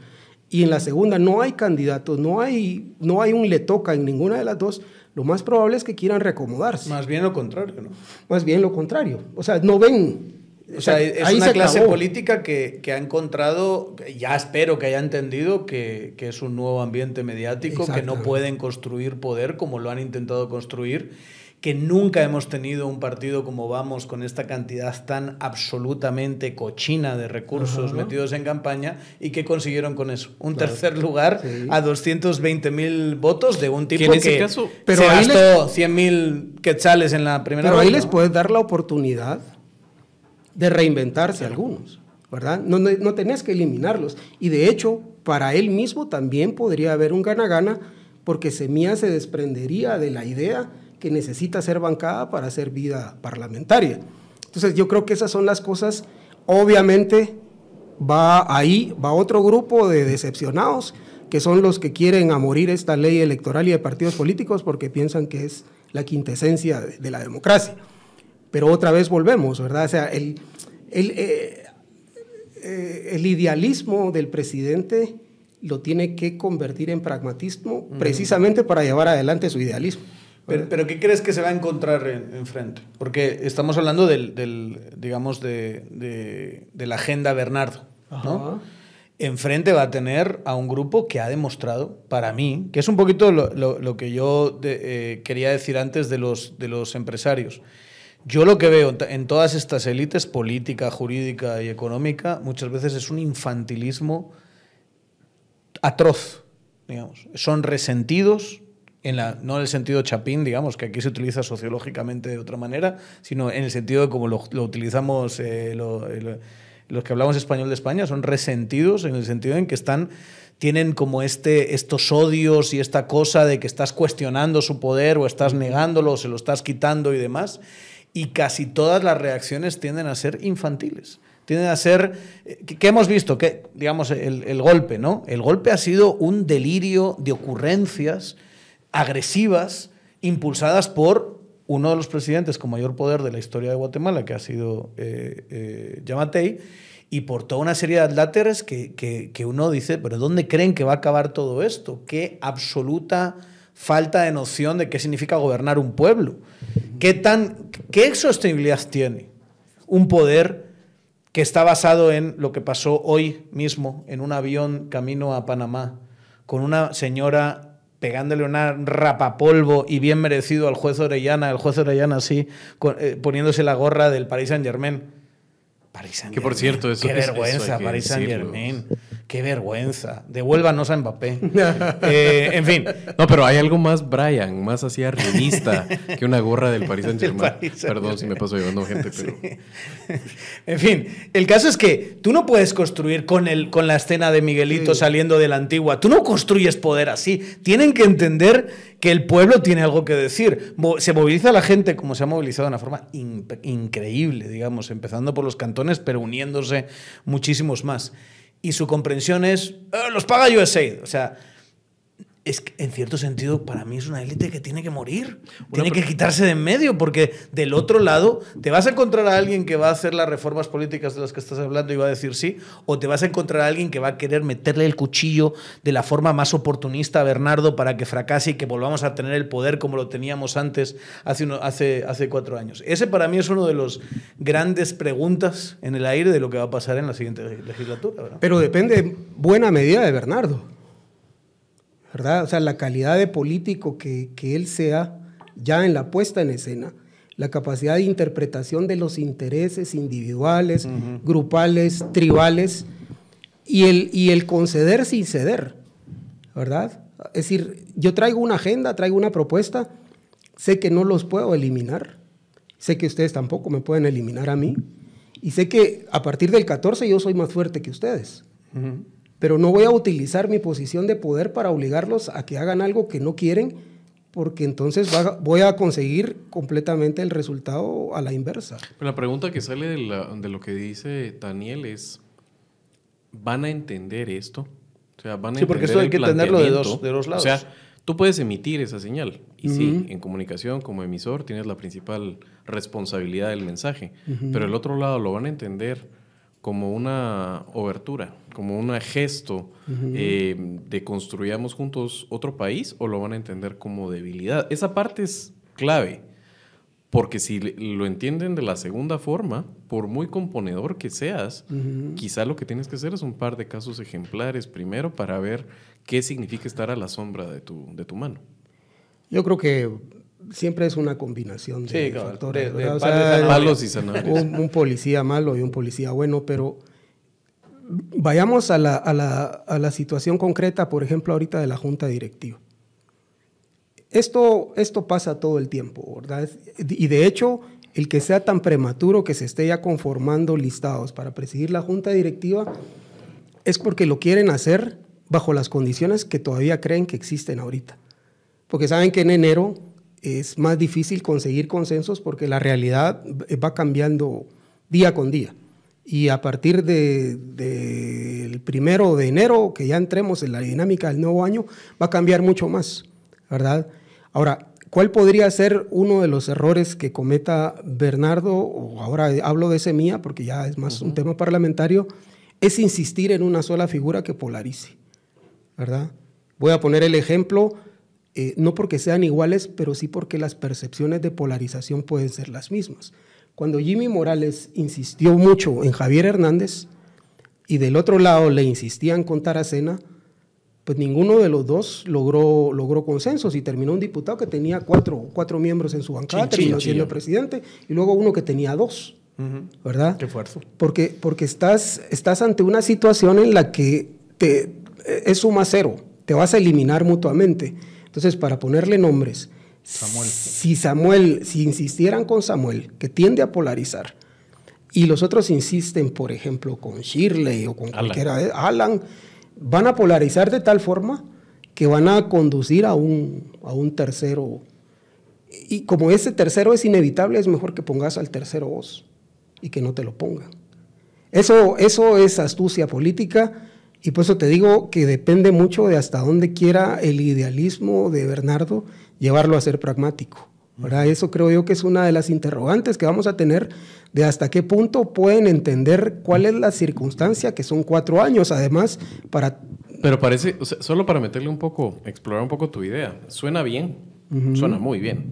y en la segunda no hay candidatos, no hay, no hay un le toca en ninguna de las dos, lo más probable es que quieran reacomodarse. Más bien lo contrario, ¿no? Más bien lo contrario. O sea, no ven O sea, es una clase política que, ha encontrado, ya espero que haya entendido que, es un nuevo ambiente mediático, que no pueden construir poder como lo han intentado construir que nunca hemos tenido un partido como vamos con esta cantidad tan absolutamente cochina de recursos metidos en campaña y que consiguieron con eso un tercer lugar a 220 mil votos de un tipo que, caso, pero se gastó 100 mil quetzales en la primera pero ahí les puedes dar la oportunidad de reinventarse algunos ¿verdad? No, no, tenés que eliminarlos y de hecho para él mismo también podría haber un gana-gana porque Semilla se desprendería de la idea que necesita ser bancada para hacer vida parlamentaria. Entonces yo creo que esas son las cosas, obviamente va ahí, va otro grupo de decepcionados, que son los que quieren a morir esta ley electoral y de partidos políticos porque piensan que es la quintesencia de, la democracia. Pero otra vez volvemos, ¿verdad? O sea, el, el, eh, eh, el idealismo del presidente lo tiene que convertir en pragmatismo precisamente para llevar adelante su idealismo. Pero, ¿qué crees que se va a encontrar enfrente? Porque estamos hablando del, digamos, de, la agenda Bernardo, ¿no? Enfrente va a tener a un grupo que ha demostrado, para mí, que es un poquito lo, que yo eh, quería decir antes de los, de los empresarios. Yo lo que veo en todas estas élites, política, jurídica y económica, muchas veces es un infantilismo atroz, digamos. Son resentidos, no en el sentido chapín, digamos, que aquí se utiliza sociológicamente de otra manera, sino en el sentido de como lo, utilizamos eh, los que hablamos español de España, son resentidos en el sentido en que están tienen como este, estos odios y esta cosa de que estás cuestionando su poder o estás negándolo o se lo estás quitando y demás. Y casi todas las reacciones tienden a ser infantiles. Tienden a ser. Eh, ¿Qué hemos visto? Que, digamos, el, golpe, ¿no? El golpe ha sido un delirio de ocurrencias agresivas impulsadas por uno de los presidentes con mayor poder de la historia de Guatemala, que ha sido eh, eh, Yamatei, y por toda una serie de adláteres que, que, uno dice, pero ¿dónde creen que va a acabar todo esto? Qué absoluta falta de noción de qué significa gobernar un pueblo. ¿Qué, tan, qué sostenibilidad tiene un poder que está basado en lo que pasó hoy mismo en un avión camino a Panamá, con una señora pegándole una rapapolvo y bien merecido al juez Orellana, el juez Orellana así, eh, poniéndose la gorra del Paris Saint Germain. Paris Saint -Germain. Que por cierto, eso Qué vergüenza, Paris Saint Germain. Qué vergüenza. Devuélvanos a Mbappé. Eh, en fin. No, pero hay algo más Brian, más así arribista que una gorra del Paris Saint Germain. Perdón si me paso llevando gente, pero. En fin, el caso es que tú no puedes construir con, el, con la escena de Miguelito saliendo de la antigua. Tú no construyes poder así. Tienen que entender que el pueblo tiene algo que decir. Se moviliza la gente como se ha movilizado de una forma increíble, digamos, empezando por los cantones, pero uniéndose muchísimos más y su comprensión es, eh, los paga USA. O sea, es que en cierto sentido para mí es una élite que tiene que morir, tiene que quitarse de en medio, porque del otro lado te vas a encontrar a alguien que va a hacer las reformas políticas de las que estás hablando y va a decir sí, o te vas a encontrar a alguien que va a querer meterle el cuchillo de la forma más oportunista a Bernardo para que fracase y que volvamos a tener el poder como lo teníamos antes, hace, hace, hace cuatro años. Ese para mí es uno de los grandes preguntas en el aire de lo que va a pasar en la siguiente legislatura. Pero depende buena medida de Bernardo. ¿Verdad? O sea, la calidad de político que, él sea ya en la puesta en escena, la capacidad de interpretación de los intereses individuales, grupales, tribales, y el, y el conceder sin ceder, ¿verdad? Es decir, yo traigo una agenda, traigo una propuesta, sé que no los puedo eliminar, sé que ustedes tampoco me pueden eliminar a mí, y sé que a partir del 14 yo soy más fuerte que ustedes pero no voy a utilizar mi posición de poder para obligarlos a que hagan algo que no quieren, porque entonces voy a conseguir completamente el resultado a la inversa. Pero la pregunta que sale de, lo que dice Daniel es, ¿van a entender esto? O sea, ¿van a sí, porque esto hay que entenderlo de dos, de dos lados. O sea, tú puedes emitir esa señal. Y sí, en comunicación como emisor tienes la principal responsabilidad del mensaje. Pero el otro lado lo van a entender como una obertura, como un gesto eh, de construyamos juntos otro país o lo van a entender como debilidad. Esa parte es clave, Porque si lo entienden de la segunda forma, por muy componedor que seas, quizá lo que tienes que hacer es un par de casos ejemplares primero para ver qué significa estar a la sombra de tu, de tu mano. Yo creo que siempre es una combinación de factores. malos y sanadores. Un, policía malo y un policía bueno, pero vayamos a la, a, la, a la, situación concreta, por ejemplo, ahorita de la junta directiva. Esto, esto pasa todo el tiempo, ¿verdad? Y de hecho, el que sea tan prematuro que se esté ya conformando listados para presidir la junta directiva es porque lo quieren hacer bajo las condiciones que todavía creen que existen ahorita. Porque saben que en enero es más difícil conseguir consensos porque la realidad va cambiando día con día. Y a partir del de, primero de enero, que ya entremos en la dinámica del nuevo año, va a cambiar mucho más, ¿verdad? Ahora, ¿cuál podría ser uno de los errores que cometa Bernardo, o ahora hablo de Semilla porque ya es más un tema parlamentario, es insistir en una sola figura que polarice, ¿verdad? Voy a poner el ejemplo eh, no porque sean iguales, pero sí porque las percepciones de polarización pueden ser las mismas. Cuando Jimmy Morales insistió mucho en Javier Hernández y del otro lado le insistían con Taracena, pues ninguno de los dos logró, logró consensos y terminó un diputado que tenía cuatro, cuatro miembros en su bancada, terminó siendo presidente, y luego uno que tenía dos, ¿verdad? Qué esfuerzo. Porque, porque estás, estás ante una situación en la que te, es suma cero, te vas a eliminar mutuamente. Entonces, para ponerle nombres, si Samuel, si insistieran con Samuel, que tiende a polarizar, y los otros insisten, por ejemplo, con Shirley o con cualquiera de Alan, van a polarizar de tal forma que van a conducir a un, a un tercero. Y como ese tercero es inevitable, es mejor que pongas al tercero vos y que no te lo pongan. Eso, eso es astucia política y por eso te digo que depende mucho de hasta dónde quiera el idealismo de Bernardo llevarlo a ser pragmático. ¿verdad? Eso creo yo que es una de las interrogantes que vamos a tener de hasta qué punto pueden entender cuál es la circunstancia, que son cuatro años además, para... Pero parece, solo para meterle un poco, explorar un poco tu idea, suena bien, suena muy bien,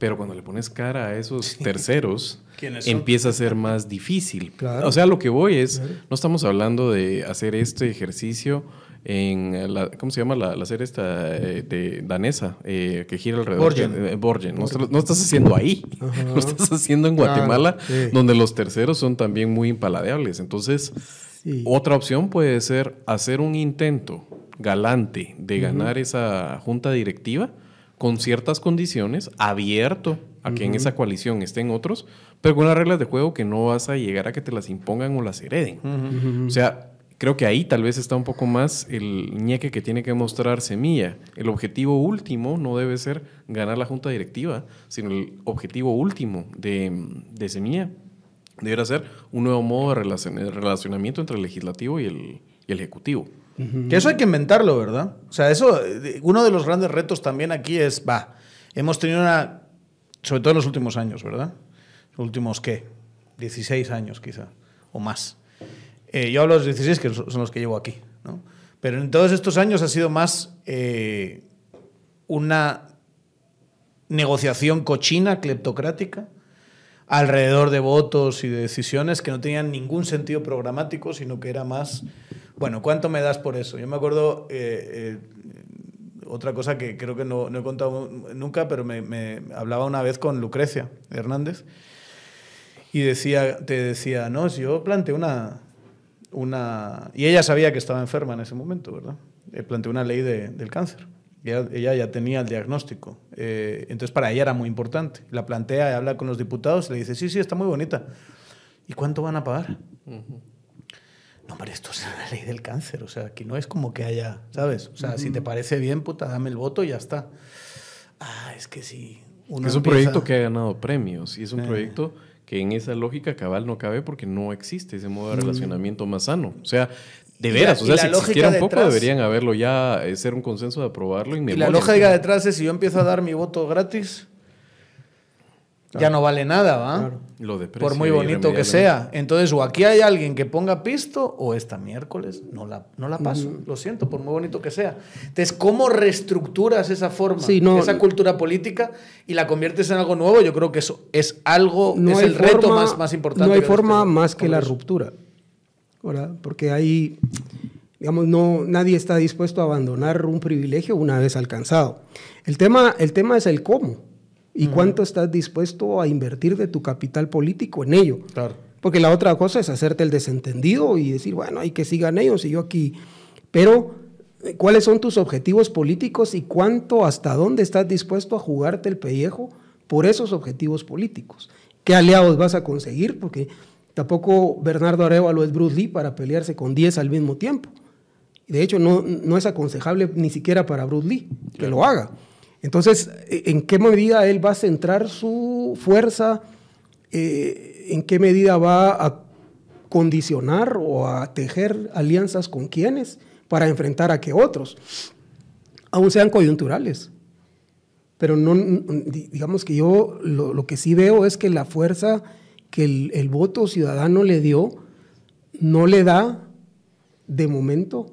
pero cuando le pones cara a esos terceros, empieza a ser más difícil. O sea, lo que voy es, no estamos hablando de hacer este ejercicio en la, ¿cómo se llama la, la serie esta eh, de danesa eh, que gira alrededor de Borgen. No, no, estás haciendo ahí, lo estás haciendo en Guatemala, donde los terceros son también muy impaladeables. Entonces, otra opción puede ser hacer un intento galante de ganar esa junta directiva con ciertas condiciones, abierto a que en esa coalición estén otros, pero con las reglas de juego que no vas a llegar a que te las impongan o las hereden. O sea, creo que ahí tal vez está un poco más el ñeque que tiene que mostrar Semilla. El objetivo último no debe ser ganar la junta directiva, sino el objetivo último de, de Semilla debería ser un nuevo modo de relacionamiento entre el legislativo y el, y el ejecutivo. Que eso hay que inventarlo, ¿verdad? O sea, eso, uno de los grandes retos también aquí es, va, hemos tenido una, sobre todo en los últimos años, ¿verdad? Los últimos, ¿qué? 16 años quizá, o más. Eh, yo hablo de los 16, que son los que llevo aquí, ¿no? Pero en todos estos años ha sido más eh, una negociación cochina, cleptocrática, alrededor de votos y de decisiones que no tenían ningún sentido programático, sino que era más bueno, ¿cuánto me das por eso? Yo me acuerdo, eh, eh, otra cosa que creo que no, he contado nunca, pero me, hablaba una vez con Lucrecia Hernández y decía, te decía, no, si yo planteé una, una... Y ella sabía que estaba enferma en ese momento, ¿verdad? Eh, planteé una ley del cáncer. Ella, ya tenía el diagnóstico. entonces, para ella era muy importante. La plantea habla con los diputados le dice, sí, sí, está muy bonita. ¿Y cuánto van a pagar? No, hombre, esto es la ley del cáncer, o sea, aquí no es como que haya, ¿sabes? O sea, si te parece bien, puta, dame el voto y ya está. Ah, es que sí. es un proyecto que ha ganado premios y es un eh. proyecto que en esa lógica cabal no cabe porque no existe ese modo de relacionamiento más sano. O sea, de veras, o sea, si existiera un poco deberían haberlo ya, eh, ser un consenso de aprobarlo. Y, y la lógica detrás es si yo empiezo a dar mi voto gratis, ya no vale nada, ¿va? Claro. Lo de Por muy bonito que sea. Entonces, o aquí hay alguien que ponga pisto, o esta miércoles no la, no la paso. Lo siento, por muy bonito que sea. Entonces, ¿cómo reestructuras esa forma, Sí, no- esa cultura política y la conviertes en algo nuevo? Yo creo que eso es algo, no es el reto más, más importante. No hay forma este más que la ruptura, ¿verdad? Porque ahí, digamos, no, nadie está dispuesto a abandonar un privilegio una vez alcanzado. El tema, el tema es el cómo y cuánto estás dispuesto a invertir de tu capital político en ello. Claro. Porque la otra cosa es hacerte el desentendido y decir, bueno, hay que sigan ellos y yo aquí. Pero, eh, ¿cuáles son tus objetivos políticos y cuánto, hasta dónde estás dispuesto a jugarte el pellejo por esos objetivos políticos? ¿Qué aliados vas a conseguir? Porque tampoco Bernardo Arevalo es Bruce Lee para pelearse con 10 al mismo tiempo. De hecho, no, no es aconsejable ni siquiera para Bruce Lee que lo haga. Entonces, ¿en qué medida él va a centrar su fuerza? Eh, ¿En qué medida va a condicionar o a tejer alianzas con quienes para enfrentar a qué otros? Aún sean coyunturales. Pero no, di- digamos que yo lo, que sí veo es que la fuerza que el voto ciudadano le dio no le da de momento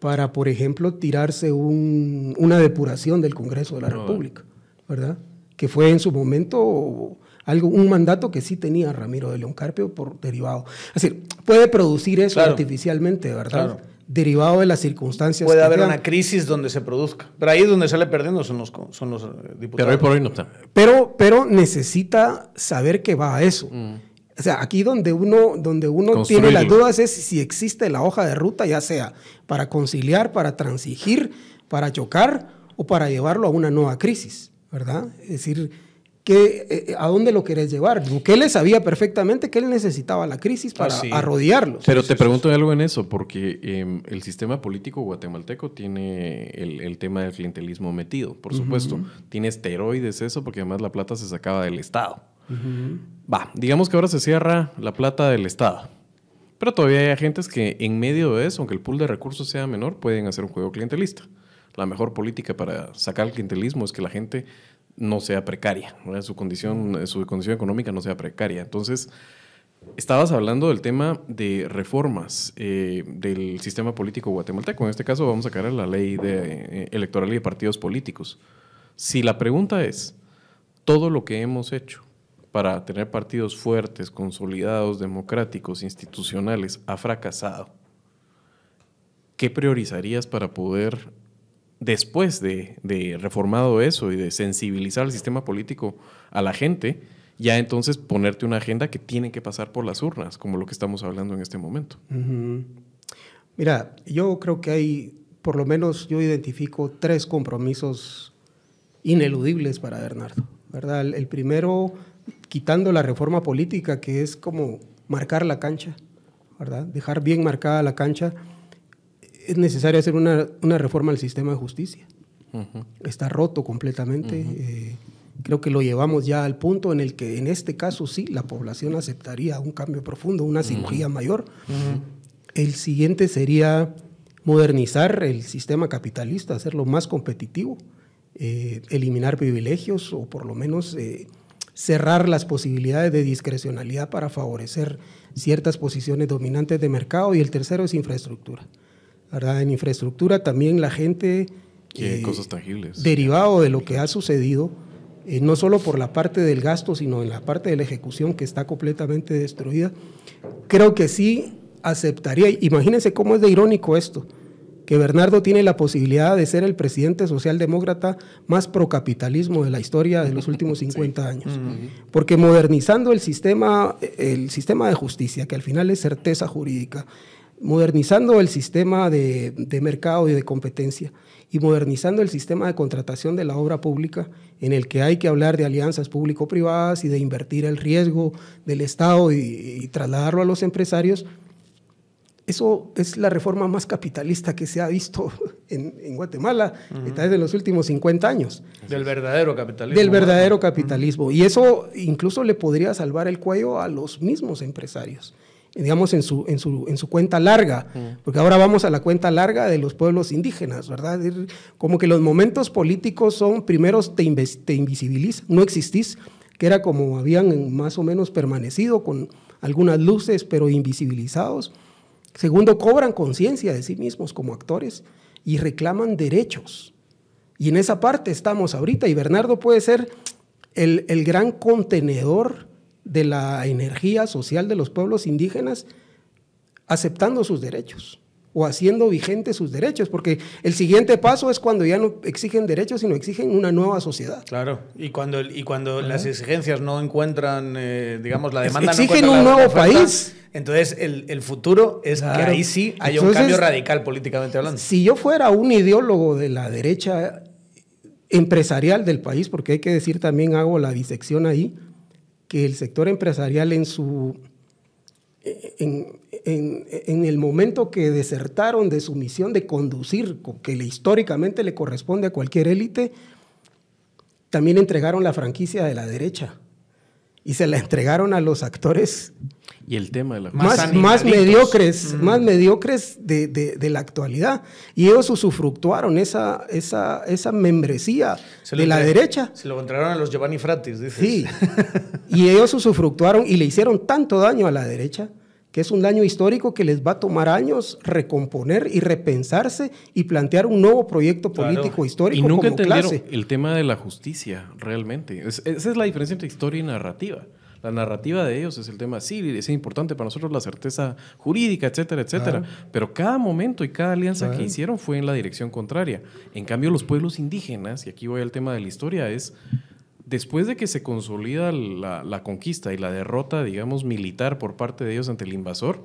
para, por ejemplo, tirarse un- una depuración del Congreso de la No. República, ¿verdad? Que fue en su momento algo, un mandato que sí tenía Ramiro de León Carpio por derivado. Es decir, puede producir eso Claro. artificialmente, ¿verdad? Claro. Derivado de las circunstancias. Puede que haber una crisis donde se produzca. Pero ahí es donde sale perdiendo son los, son los eh, diputados. Pero hoy por hoy no está. Pero, pero necesita saber que va a eso. Mm. O sea, aquí donde uno, donde uno tiene las dudas es si existe la hoja de ruta, ya sea para conciliar, para transigir, para chocar o para llevarlo a una nueva crisis, ¿verdad? Es decir, que, eh, ¿a dónde lo querés llevar? Bukele sabía perfectamente que él necesitaba la crisis para sí. arrodillarlos. Pero te pregunto algo en eso, porque em, el sistema político guatemalteco tiene el, el tema del clientelismo metido, por supuesto. Tiene esteroides eso, porque además la plata se sacaba del Estado. Va, digamos que ahora se cierra la plata del Estado. Pero todavía hay agentes que en medio de eso, aunque el pool de recursos sea menor, pueden hacer un juego clientelista. La mejor política para sacar el clientelismo es que la gente no sea precaria, ¿verdad? su condición, su condición económica no sea precaria. Entonces, Estabas hablando del tema de reformas eh, del sistema político guatemalteco. En este caso vamos a caer a la ley de, eh, electoral y de partidos políticos. Si la pregunta es, todo lo que hemos hecho para tener partidos fuertes, consolidados, democráticos, institucionales, ha fracasado, ¿qué priorizarías para poder, después de, de reformado eso y de sensibilizar el sistema político a la gente, ya entonces ponerte una agenda que tiene que pasar por las urnas, como lo que estamos hablando en este momento? Mira, yo creo que hay, por lo menos yo identifico tres compromisos ineludibles para Bernardo, ¿verdad? El primero, quitando la reforma política, que es como marcar la cancha, ¿verdad? Dejar bien marcada la cancha, es necesario hacer una, una reforma al sistema de justicia. Está roto completamente. eh, creo que lo llevamos ya al punto en el que en este caso sí, la población aceptaría un cambio profundo, una cirugía mayor. El siguiente sería modernizar el sistema capitalista, hacerlo más competitivo, eh, eliminar privilegios o por lo menos eh, cerrar las posibilidades de discrecionalidad para favorecer ciertas posiciones dominantes de mercado. Y el tercero es infraestructura. ¿verdad? En infraestructura también la gente... Eh, cosas tangibles. derivado de lo que ha sucedido, eh, no solo por la parte del gasto, sino en la parte de la ejecución que está completamente destruida, creo que sí aceptaría, imagínense cómo es de irónico esto, que Bernardo tiene la posibilidad de ser el presidente socialdemócrata más procapitalismo de la historia de los últimos 50 años. Porque modernizando el sistema, el sistema de justicia, que al final es certeza jurídica, modernizando el sistema de, de mercado y de competencia y modernizando el sistema de contratación de la obra pública, en el que hay que hablar de alianzas público-privadas y de invertir el riesgo del Estado y, y trasladarlo a los empresarios, eso es la reforma más capitalista que se ha visto en, en Guatemala, tal vez en los últimos 50 años Del verdadero capitalismo. del verdadero capitalismo. Y eso incluso le podría salvar el cuello a los mismos empresarios, digamos, en su, en su, en su cuenta larga, porque ahora vamos a la cuenta larga de los pueblos indígenas, ¿verdad? Como que los momentos políticos son, primero te, te no existís, que era como habían más o menos permanecido con algunas luces, pero invisibilizados. Segundo, cobran conciencia de sí mismos como actores y reclaman derechos. Y en esa parte estamos ahorita y Bernardo puede ser el, el gran contenedor de la energía social de los pueblos indígenas aceptando sus derechos o haciendo vigentes sus derechos, porque el siguiente paso es cuando ya no exigen derechos, sino exigen una nueva sociedad. Claro, y cuando, y cuando las exigencias no encuentran, eh, digamos, la demanda exigen no un la, nuevo oferta, país. Entonces, el, el futuro es Claro. que ahí sí haya un cambio radical políticamente hablando. Si yo fuera un ideólogo de la derecha empresarial del país, porque hay que decir también, hago la disección ahí, que el sector empresarial en su... En, en- el momento que desertaron de su misión de conducir, co- que le, históricamente le corresponde a cualquier élite, también entregaron la franquicia de la derecha y se la entregaron a los actores Y el tema de la Más más, mediocres, más mediocres de, de- de la actualidad. Y ellos usufructuaron esa, esa, esa membresía Se de la derecha. Se lo entregaron a los Giovanni Fratis, dices. Sí. y ellos usufructuaron y le hicieron tanto daño a la derecha que es un daño histórico que les va a tomar años recomponer y repensarse y plantear un nuevo proyecto Claro. político Y histórico nunca como entendieron clase. el tema de la justicia, realmente. Es- esa es la diferencia entre historia y narrativa. La narrativa de ellos es el tema, sí, es importante para nosotros la certeza jurídica, etcétera, etcétera. Pero cada momento y cada alianza que hicieron fue en la dirección contraria. En cambio, los pueblos indígenas, y aquí voy al tema de la historia, es después de que se consolida la, la conquista y la derrota, digamos, militar por parte de ellos ante el invasor,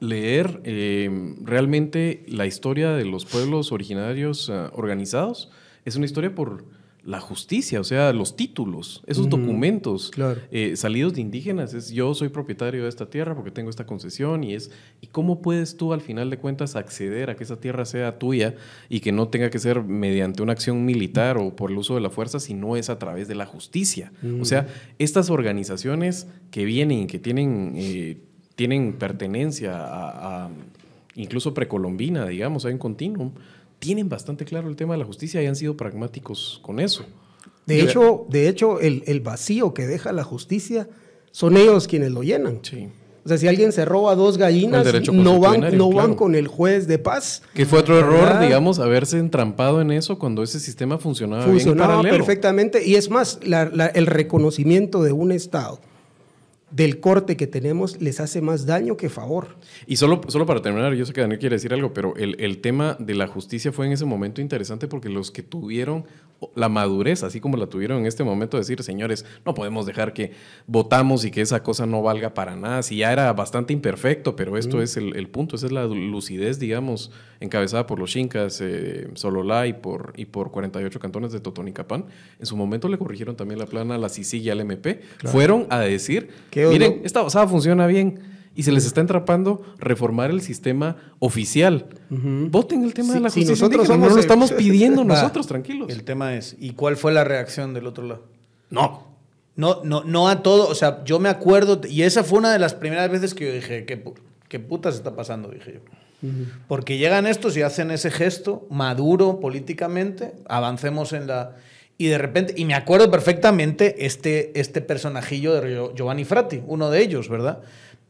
leer eh, realmente la historia de los pueblos originarios eh, organizados es una historia por la justicia, o sea, los títulos, esos documentos claro. eh, salidos de indígenas, es yo soy propietario de esta tierra porque tengo esta concesión y es, ¿y cómo puedes tú al final de cuentas acceder a que esa tierra sea tuya y que no tenga que ser mediante una acción militar o por el uso de la fuerza, si no es a través de la justicia? O sea, estas organizaciones que vienen y que tienen, eh, tienen pertenencia a, a incluso precolombina, digamos, hay un continuum, tienen bastante claro el tema de la justicia y han sido pragmáticos con eso. De Yo- hecho, de hecho el, el vacío que deja la justicia son ellos quienes lo llenan. Sí. O sea, si alguien se roba dos gallinas, no van, no van con el juez de paz. Que fue otro error, ¿Verdad? digamos, haberse entrampado en eso cuando ese sistema funcionaba, Funcionaba perfectamente. Y es más, la- la- el reconocimiento de un Estado del corte que tenemos les hace más daño que favor. Y solo, solo para terminar, yo sé que Daniel quiere decir algo, pero el, el tema de la justicia fue en ese momento interesante porque los que tuvieron la madurez, así como la tuvieron en este momento, de decir, señores, no podemos dejar que votamos y que esa cosa no valga para nada, si ya era bastante imperfecto, pero esto es el, el punto, esa es la lucidez, digamos, encabezada por los Chincas, eh, Sololá y por, y por 48 cantones de Totonicapán. En su momento le corrigieron también la plana a la CICIG y al MP. Fueron a decir, miren, esta basada funciona bien y se les está entrapando reformar el sistema oficial. Voten el tema Sí, de la si justicia nosotros indígena, somos no lo el- estamos pidiendo nosotros, tranquilos. El tema es, ¿y cuál fue la reacción del otro lado? No. No, no, no a todo, o sea, yo me acuerdo, y esa fue una de las primeras veces que yo dije, ¿qué, qué putas está pasando? Dije yo. Porque llegan estos y hacen ese gesto maduro políticamente, avancemos en la... Y de repente, y me acuerdo perfectamente este, este personajillo de Gio- Giovanni Frati, uno de ellos, ¿verdad?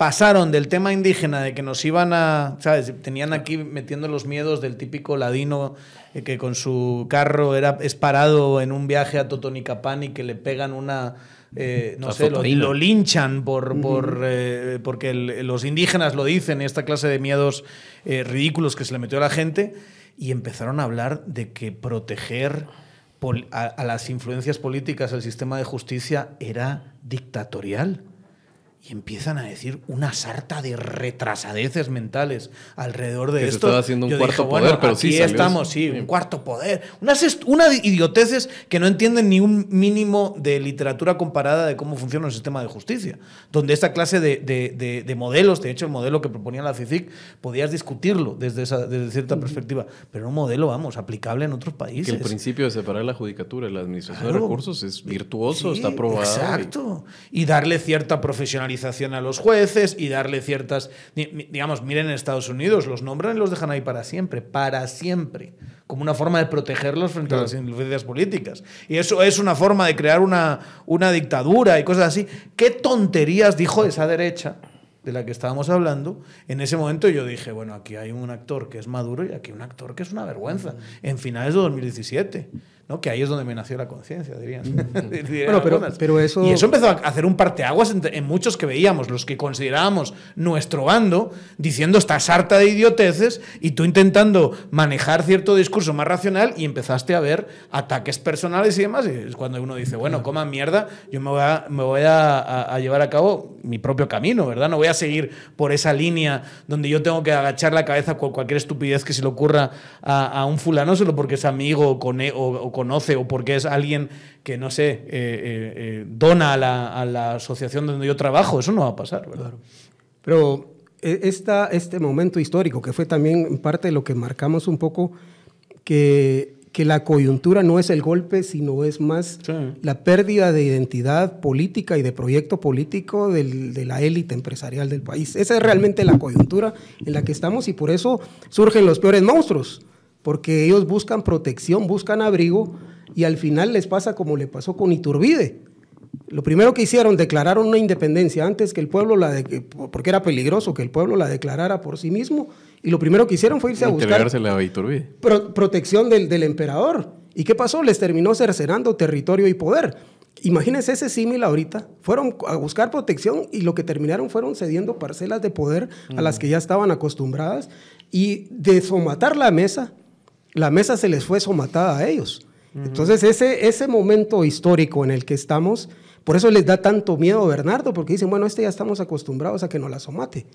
Pasaron del tema indígena de que nos iban a, ¿sabes? Tenían aquí metiendo los miedos del típico ladino eh, que con su carro era, es parado en un viaje a Totonicapán y que le pegan una, eh, no sé, lo, lo linchan por, por, eh, porque el- los indígenas lo dicen, esta clase de miedos eh, ridículos que se le metió a la gente, y empezaron a hablar de que proteger a, a las influencias políticas del sistema de justicia era dictatorial. Y empiezan a decir una sarta de retrasadeces mentales alrededor de Que se esto. estaba haciendo un Yo cuarto dije, poder, bueno, pero aquí sí salió estamos, eso. sí, un cuarto poder. Unas una idioteces que no entienden ni un mínimo de literatura comparada de cómo funciona el sistema de justicia. Donde esta clase de, de- de- de modelos, de hecho el modelo que proponía la CICIC, podías discutirlo desde, esa, desde cierta perspectiva. Pero un modelo, vamos, aplicable en otros Que países. el principio de separar la judicatura y la administración de Claro. recursos es virtuoso, Sí, está aprobado. y- Exacto. Y darle cierta profesionalidad penalización a los jueces y darle ciertas, digamos, miren en Estados Unidos, los nombran y los dejan ahí para siempre, para siempre, como una forma de protegerlos frente a las influencias políticas. Y eso es una forma de crear una, una dictadura y cosas así. ¿Qué tonterías dijo esa derecha? de la que estábamos hablando, en ese momento yo dije, bueno, aquí hay un actor que es maduro y aquí un actor que es una vergüenza, en finales de 2017 que ahí es donde me nació la conciencia, dirían. bueno, pero, pero, eso... Y eso empezó a hacer un parteaguas en, muchos que veíamos, los que considerábamos nuestro bando, diciendo esta sarta de idioteces y tú intentando manejar cierto discurso más racional y empezaste a ver ataques personales y demás. Y es cuando uno dice, bueno, coma mierda, yo me voy, a, me voy a, llevar a cabo mi propio camino, ¿verdad? No voy a seguir por esa línea donde yo tengo que agachar la cabeza con cualquier estupidez que se le ocurra a, un fulano solo porque es amigo o, con, o, o conoce o porque es alguien que, no sé, eh, eh, eh, dona a la, asociación donde yo trabajo. Eso no va a pasar, ¿verdad? Pero esta, este momento histórico, que fue también parte de lo que marcamos un poco, que, que la coyuntura no es el golpe, sino es más la pérdida de identidad política y de proyecto político de la élite empresarial del país. Esa es realmente la coyuntura en la que estamos y por eso surgen los peores monstruos porque ellos buscan protección, buscan abrigo y al final les pasa como le pasó con Iturbide. Lo primero que hicieron, declararon una independencia antes que el pueblo la de, porque era peligroso que el pueblo la declarara por sí mismo. Y lo primero que hicieron fue irse a buscar a Iturbide. protección del, del, emperador. ¿Y qué pasó? Les terminó cercenando territorio y poder. Imagínense ese símil ahorita. Fueron a buscar protección y lo que terminaron fueron cediendo parcelas de poder a las que ya estaban acostumbradas y de somatar la mesa la mesa se les fue somatada a ellos. Entonces, ese, ese momento histórico en el que estamos, por eso les da tanto miedo a Bernardo, porque dicen, bueno, este ya estamos acostumbrados a que nos la somate.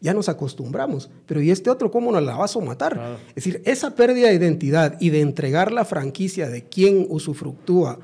Ya nos acostumbramos. Pero ¿y este otro cómo nos la va a somatar? Es decir, esa pérdida de identidad y de entregar la franquicia de quién usufructúa.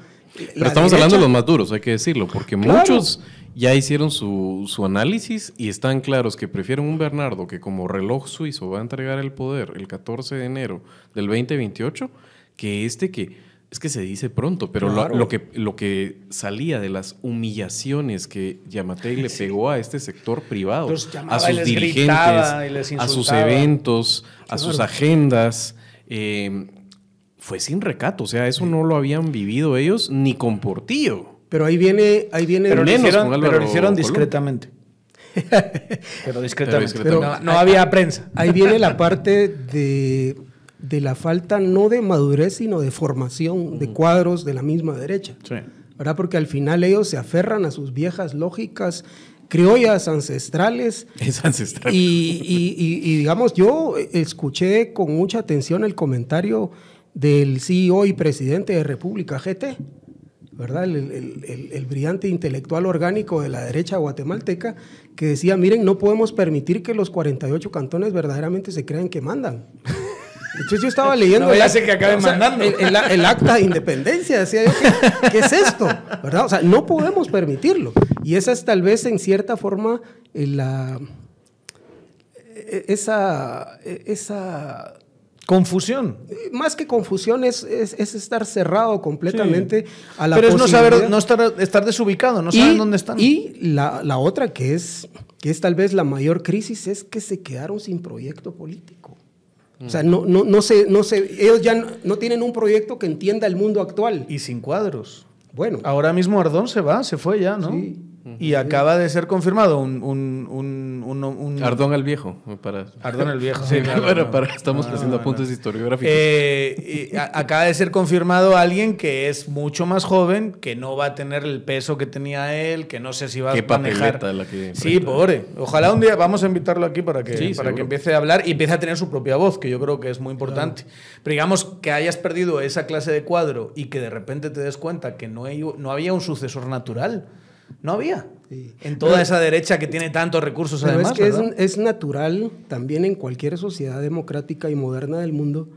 Pero estamos hablando de los más duros, hay que decirlo, porque muchos ya hicieron su, su, análisis y están claros que prefieren un Bernardo que como reloj suizo va a entregar el poder el 14 de enero del 2028 que este que es que se dice pronto, pero lo, que, lo que salía de las humillaciones que Yamatei le pegó a este sector privado, a sus dirigentes, a sus eventos, a sus agendas, eh, fue sin recato. O sea, eso no lo habían vivido ellos ni con Portillo. Pero ahí viene, ahí viene. Pero, lo hicieron, pero lo hicieron discretamente. pero discretamente. no, había prensa. Ahí viene la parte de, de, la falta no de madurez, sino de formación de cuadros de la misma derecha. ¿Verdad? Porque al final ellos se aferran a sus viejas lógicas criollas ancestrales. Es ancestral. Y, y, y, digamos, yo escuché con mucha atención el comentario del CEO y presidente de República GT, ¿verdad? El, brillante intelectual orgánico de la derecha guatemalteca, que decía, miren, no podemos permitir que los 48 cantones verdaderamente se crean que mandan. Entonces yo estaba leyendo... No ya sé que acaben mandando. El, acta de independencia, decía yo, ¿qué, es esto? ¿verdad? O sea, no podemos permitirlo. Y esa es tal vez en cierta forma la... E, esa, e, esa Confusión. Más que confusión es, estar cerrado completamente a la Pero es no saber, no estar, estar desubicado, no saber dónde están. Y la, otra que es, que es tal vez la mayor crisis es que se quedaron sin proyecto político. O sea, no, no, no, se, no se, ellos ya no, tienen un proyecto que entienda el mundo actual. Y sin cuadros. Bueno. Ahora mismo Ardón se va, se fue ya, ¿no? Sí. Y acaba de ser confirmado un... un, un, Ardón el Viejo. Para... Ardón el Viejo. sí, bueno, para, estamos haciendo apuntes historiográficos. Eh, acaba de ser confirmado alguien que es mucho más joven, que no va a tener el peso que tenía él, que no sé si va a manejar... La que sí, pobre. Ojalá un día vamos a invitarlo aquí para que, para que empiece a hablar y empiece a tener su propia voz, que yo creo que es muy importante. Pero digamos que hayas perdido esa clase de cuadro y que de repente te des cuenta que no, no había un sucesor natural. No había. En toda esa derecha que tiene tantos recursos además. Es que es, natural también en cualquier sociedad democrática y moderna del mundo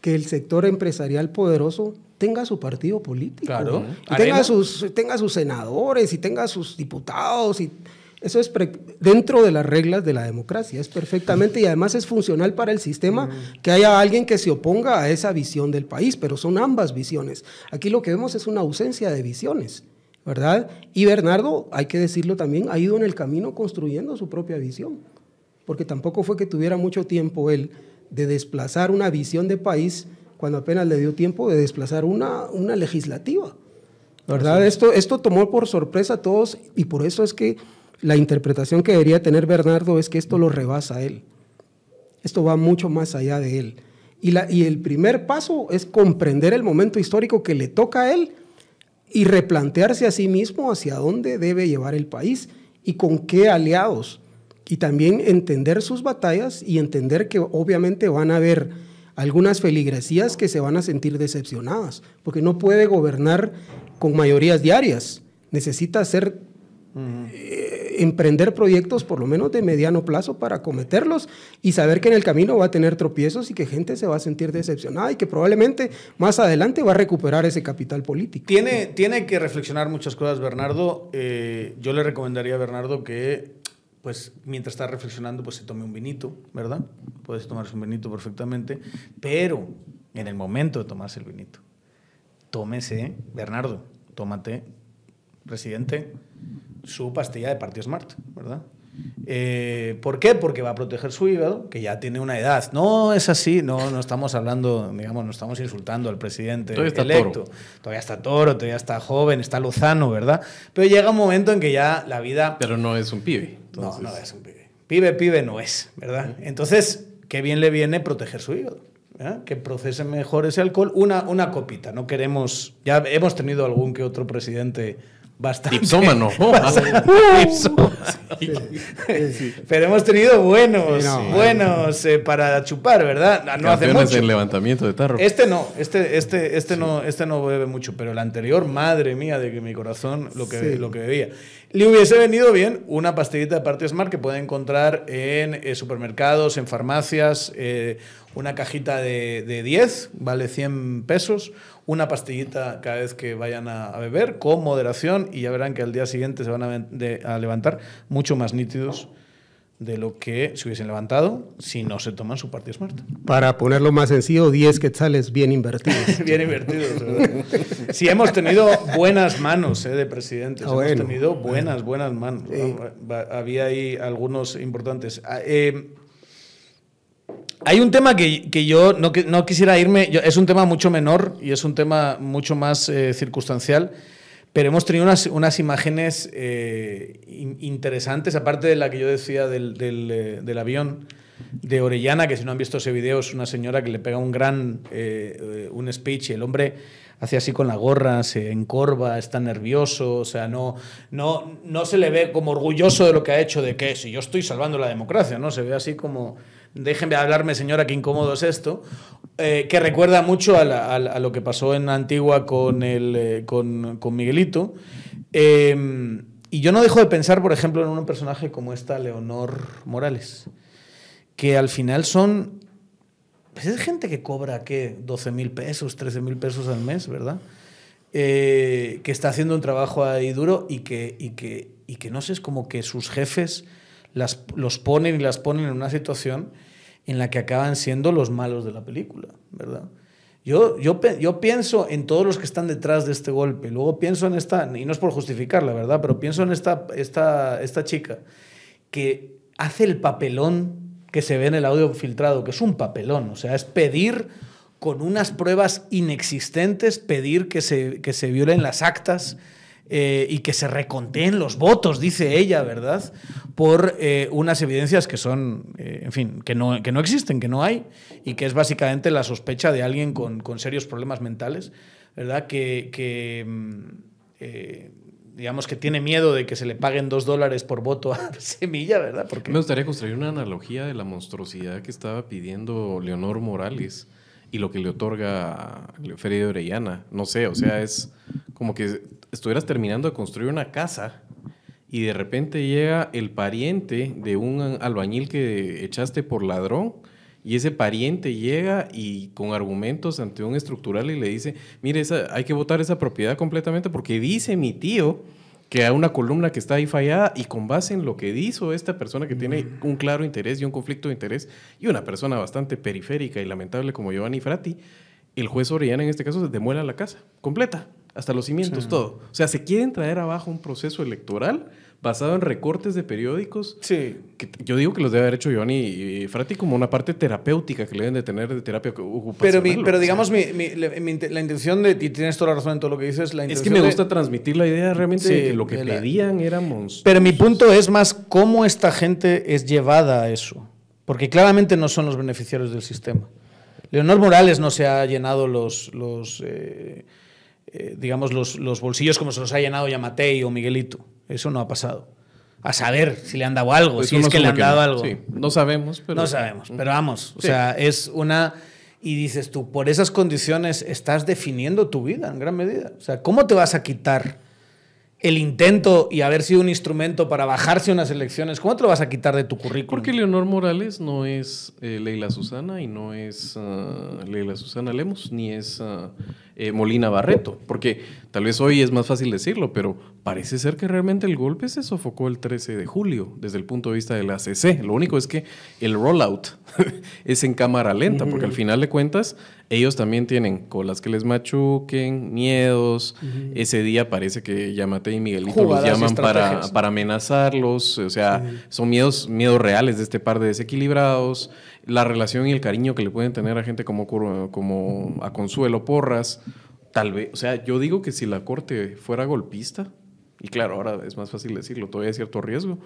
que el sector empresarial poderoso tenga su partido político. Claro. tenga sus, tenga sus senadores y tenga sus diputados. Y eso es dentro de las reglas de la democracia. Es perfectamente y además es funcional para el sistema que haya alguien que se oponga a esa visión del país, pero son ambas visiones. Aquí lo que vemos es una ausencia de visiones. ¿Verdad? Y Bernardo, hay que decirlo también, ha ido en el camino construyendo su propia visión, porque tampoco fue que tuviera mucho tiempo él de desplazar una visión de país cuando apenas le dio tiempo de desplazar una, una legislativa. ¿Verdad? Esto, esto tomó por sorpresa a todos y por eso es que la interpretación que debería tener Bernardo es que esto lo rebasa a él. Esto va mucho más allá de él. Y, la, y el primer paso es comprender el momento histórico que le toca a él y replantearse a sí mismo hacia dónde debe llevar el país y con qué aliados. Y también entender sus batallas y entender que obviamente van a haber algunas feligresías que se van a sentir decepcionadas, porque no puede gobernar con mayorías diarias. Necesita eh, emprender proyectos por lo menos de mediano plazo para cometerlos y saber que en el camino va a tener tropiezos y que gente se va a sentir decepcionada y que probablemente más adelante va a recuperar ese capital político. Tiene, tiene que reflexionar muchas cosas, Bernardo. Eh, yo le recomendaría a Bernardo que pues mientras está reflexionando, pues se tome un vinito, ¿verdad? Puedes tomarse un vinito perfectamente, pero en el momento de tomarse el vinito, tómese, Bernardo, tómate, presidente, su pastilla de Partido Smart, ¿verdad? Eh, ¿Por qué? Porque va a proteger su hígado, que ya tiene una edad. No es así, no, no estamos hablando, digamos, no estamos insultando al presidente Todavía está electo. toro. Todavía está toro, todavía está joven, está lozano, ¿verdad? Pero llega un momento en que ya la vida Pero no es un pibe. entonces- no, no es un pibe. Pibe, pibe no es, ¿verdad? Entonces, qué bien le viene proteger su hígado. ¿verdad? Que procese mejor ese alcohol. Una, una copita. No queremos. Ya hemos tenido algún que otro presidente bastante. Tipsómano, sí. Pero hemos tenido buenos, Sí, no, buenos eh, para chupar, ¿verdad? No hace Campeones mucho. en levantamiento de tarro. Este no, este, este, este no, este no bebe mucho, pero el anterior, madre mía, de que mi corazón lo que, Sí. lo que bebía. Le hubiese venido bien una pastillita de Party Smart que puede encontrar en eh, supermercados, en farmacias, eh, una cajita de, de 10, vale 100 pesos, una pastillita cada vez que vayan a, a beber, con moderación, y ya verán que al día siguiente se van a, ven- de- a levantar mucho más nítidos de lo que se hubiesen levantado si no se toman su Party Smart. Para ponerlo más sencillo, 10 quetzales bien invertidos. Bien invertidos, ¿verdad? Sí, hemos tenido buenas manos eh, de presidentes. Ah, hemos bueno. tenido buenas, buenas manos. Había ahí algunos importantes. Ah, eh, hay un tema que, que yo no, no quisiera irme, yo- es un tema mucho menor y es un tema mucho más eh, circunstancial, pero hemos tenido unas, unas imágenes eh, in- interesantes, aparte de la que yo decía del, del, eh, del avión de Orellana, que si no han visto ese video es una señora que le pega un gran eh, eh, un speech y el hombre hace así con la gorra, se encorva, está nervioso, o sea, no, no, no se le ve como orgulloso de lo que ha hecho, de que si yo estoy salvando la democracia, ¿no? Se ve así como, déjenme hablarme señora, qué incómodo es esto, eh, que recuerda mucho a, la- a a lo que pasó en Antigua con, el, eh, con, Miguelito. Eh, y yo no dejo de pensar, por ejemplo, en un personaje como esta Leonor Morales, que al final son pues es gente que cobra, ¿qué? 12 mil pesos, 13 mil pesos al mes, ¿verdad? Eh, que está haciendo un trabajo ahí duro y que, y que, y que no sé, es como que sus jefes las, los ponen y las ponen en una situación en la que acaban siendo los malos de la película, ¿verdad? Yo, yo, yo pienso en todos los que están detrás de este golpe, luego pienso en esta, y no es por justificarla, ¿verdad? Pero pienso en esta, esta, esta chica que hace el papelón que se ve en el audio filtrado, que es un papelón, o sea, es pedir con unas pruebas inexistentes, pedir que se, que se violen las actas eh, y que se reconteen los votos, dice ella, ¿verdad? Por eh, unas evidencias que son, eh, en fin, que no, que no existen, que no hay, y que es básicamente la sospecha de alguien con, con serios problemas mentales, ¿verdad? Que, mm, digamos que tiene miedo de que se le paguen dos dólares por voto a Semilla, ¿verdad? Porque Me gustaría construir una analogía de la monstruosidad que estaba pidiendo Leonor Morales y lo que le otorga de Orellana. No sé, o sea, es como que estuvieras terminando de construir una casa y de repente llega el pariente de un albañil que echaste por ladrón y ese pariente llega y con argumentos ante un estructural y le dice, mire, esa, hay que votar esa propiedad completamente porque dice mi tío que hay una columna que está ahí fallada y con base en lo que hizo esta persona que tiene un claro interés y un conflicto de interés y una persona bastante periférica y lamentable como Giovanni Frati, el juez Orellana en este caso demuela la casa completa, hasta los cimientos, todo. O sea, se quieren traer abajo un proceso electoral basado en recortes de periódicos. Sí. Que yo digo que los debe haber hecho Giovanni y Frati como una parte terapéutica que le deben de tener de terapia Pero, ocupacional. mi- o pero digamos, mi- mi- la, mi- la intención de, y tienes toda la razón en todo lo que dices, la Es que me de- gusta transmitir la idea realmente Sí, de que lo que la- pedían era monstruoso. Pero mi punto es más cómo esta gente es llevada a eso. Porque claramente no son los beneficiarios del sistema. Leonor Morales no se ha llenado los, los eh, eh, digamos, los, los bolsillos como se los ha llenado Yamatei o Miguelito. Eso no ha pasado. A saber si le han dado algo, Pues si es que le han dado no. algo. Sí, no sabemos, pero... no sabemos, pero vamos. O Sí. sea, es una... Y dices tú, por esas condiciones estás definiendo tu vida en gran medida. O sea, ¿cómo te vas a quitar el intento y haber sido un instrumento para bajarse unas elecciones? ¿Cómo te lo vas a quitar de tu currículum? Porque Leonor Morales no es eh, Leila Susana y no es ah, Leila Susana Lemos, ni es ah, eh, Molina Barreto. Porque tal vez hoy es más fácil decirlo, pero parece ser que realmente el golpe se sofocó el 13 de julio desde el punto de vista de la CC. Lo único es que el rollout es en cámara lenta, porque al final de cuentas ellos también tienen colas que les machuquen, miedos. Ese día parece que Yamate y Miguelito Jugadas los llaman para, para amenazarlos, o sea, son miedos, miedos reales de este par de desequilibrados, la relación y el cariño que le pueden tener a gente como, como a Consuelo Porras, tal vez, o sea, yo digo que si la corte fuera golpista, y claro, ahora es más fácil decirlo, todavía hay cierto riesgo,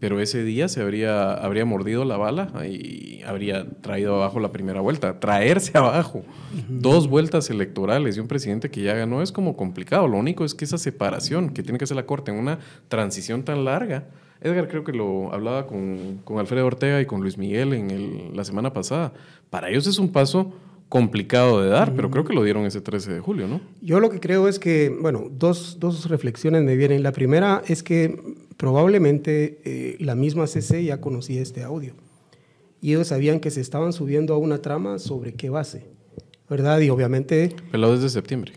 pero ese día se habría, habría mordido la bala y habría traído abajo la primera vuelta. Traerse abajo dos vueltas electorales y un presidente que ya ganó es como complicado. Lo único es que esa separación que tiene que hacer la Corte en una transición tan larga. Edgar creo que lo hablaba con, con Alfredo Ortega y con Luis Miguel en el- la semana pasada. Para ellos es un paso complicado de dar, pero creo que lo dieron ese 13 de julio, ¿no? Yo lo que creo es que, bueno, dos, dos reflexiones me vienen. La primera es que probablemente eh, la misma CC ya conocía este audio y ellos sabían que se estaban subiendo a una trama sobre qué base, ¿verdad? Y obviamente... Pero desde septiembre.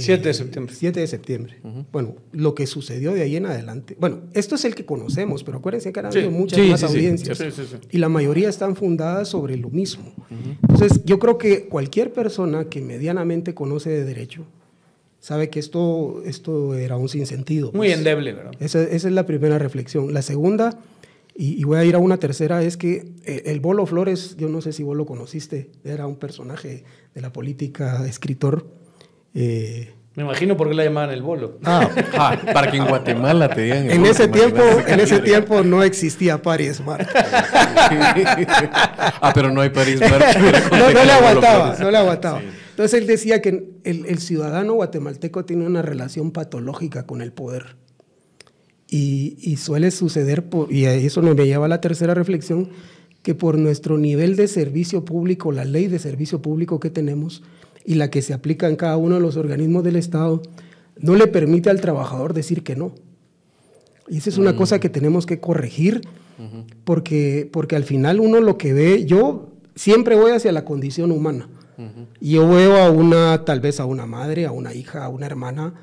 7 de septiembre. 7 de septiembre. Bueno, lo que sucedió de ahí en adelante. Bueno, esto es el que conocemos, pero acuérdense que han Sí. habido muchas Sí, más sí, sí. audiencias. Sí, sí, sí. Y la mayoría están fundadas sobre lo mismo. Entonces, yo creo que cualquier persona que medianamente conoce de derecho sabe que esto, esto era un sinsentido. Muy pues. endeble, ¿verdad? Esa, esa es la primera reflexión. La segunda, y, y voy a ir a una tercera, es que eh, el Bolo Flores, yo no sé si vos lo conociste, era un personaje de la política, escritor. Eh, Me imagino por qué la llamaban el bolo. ah, Ah, para que en Guatemala te digan. en el ese bolo, tiempo, imagínate. en ese tiempo no existía Pari Smart. ah, pero no hay París March. No, no le aguantaba, no le aguantaba. Entonces él decía que el, el ciudadano guatemalteco tiene una relación patológica con el poder. Y, y suele suceder, por- y eso me lleva a la tercera reflexión, que por nuestro nivel de servicio público, la ley de servicio público que tenemos y la que se aplica en cada uno de los organismos del Estado, no le permite al trabajador decir que no. Y esa es una cosa que tenemos que corregir, porque, porque al final uno lo que ve, yo siempre voy hacia la condición humana. Y yo veo a una, tal vez a una madre, a una hija, a una hermana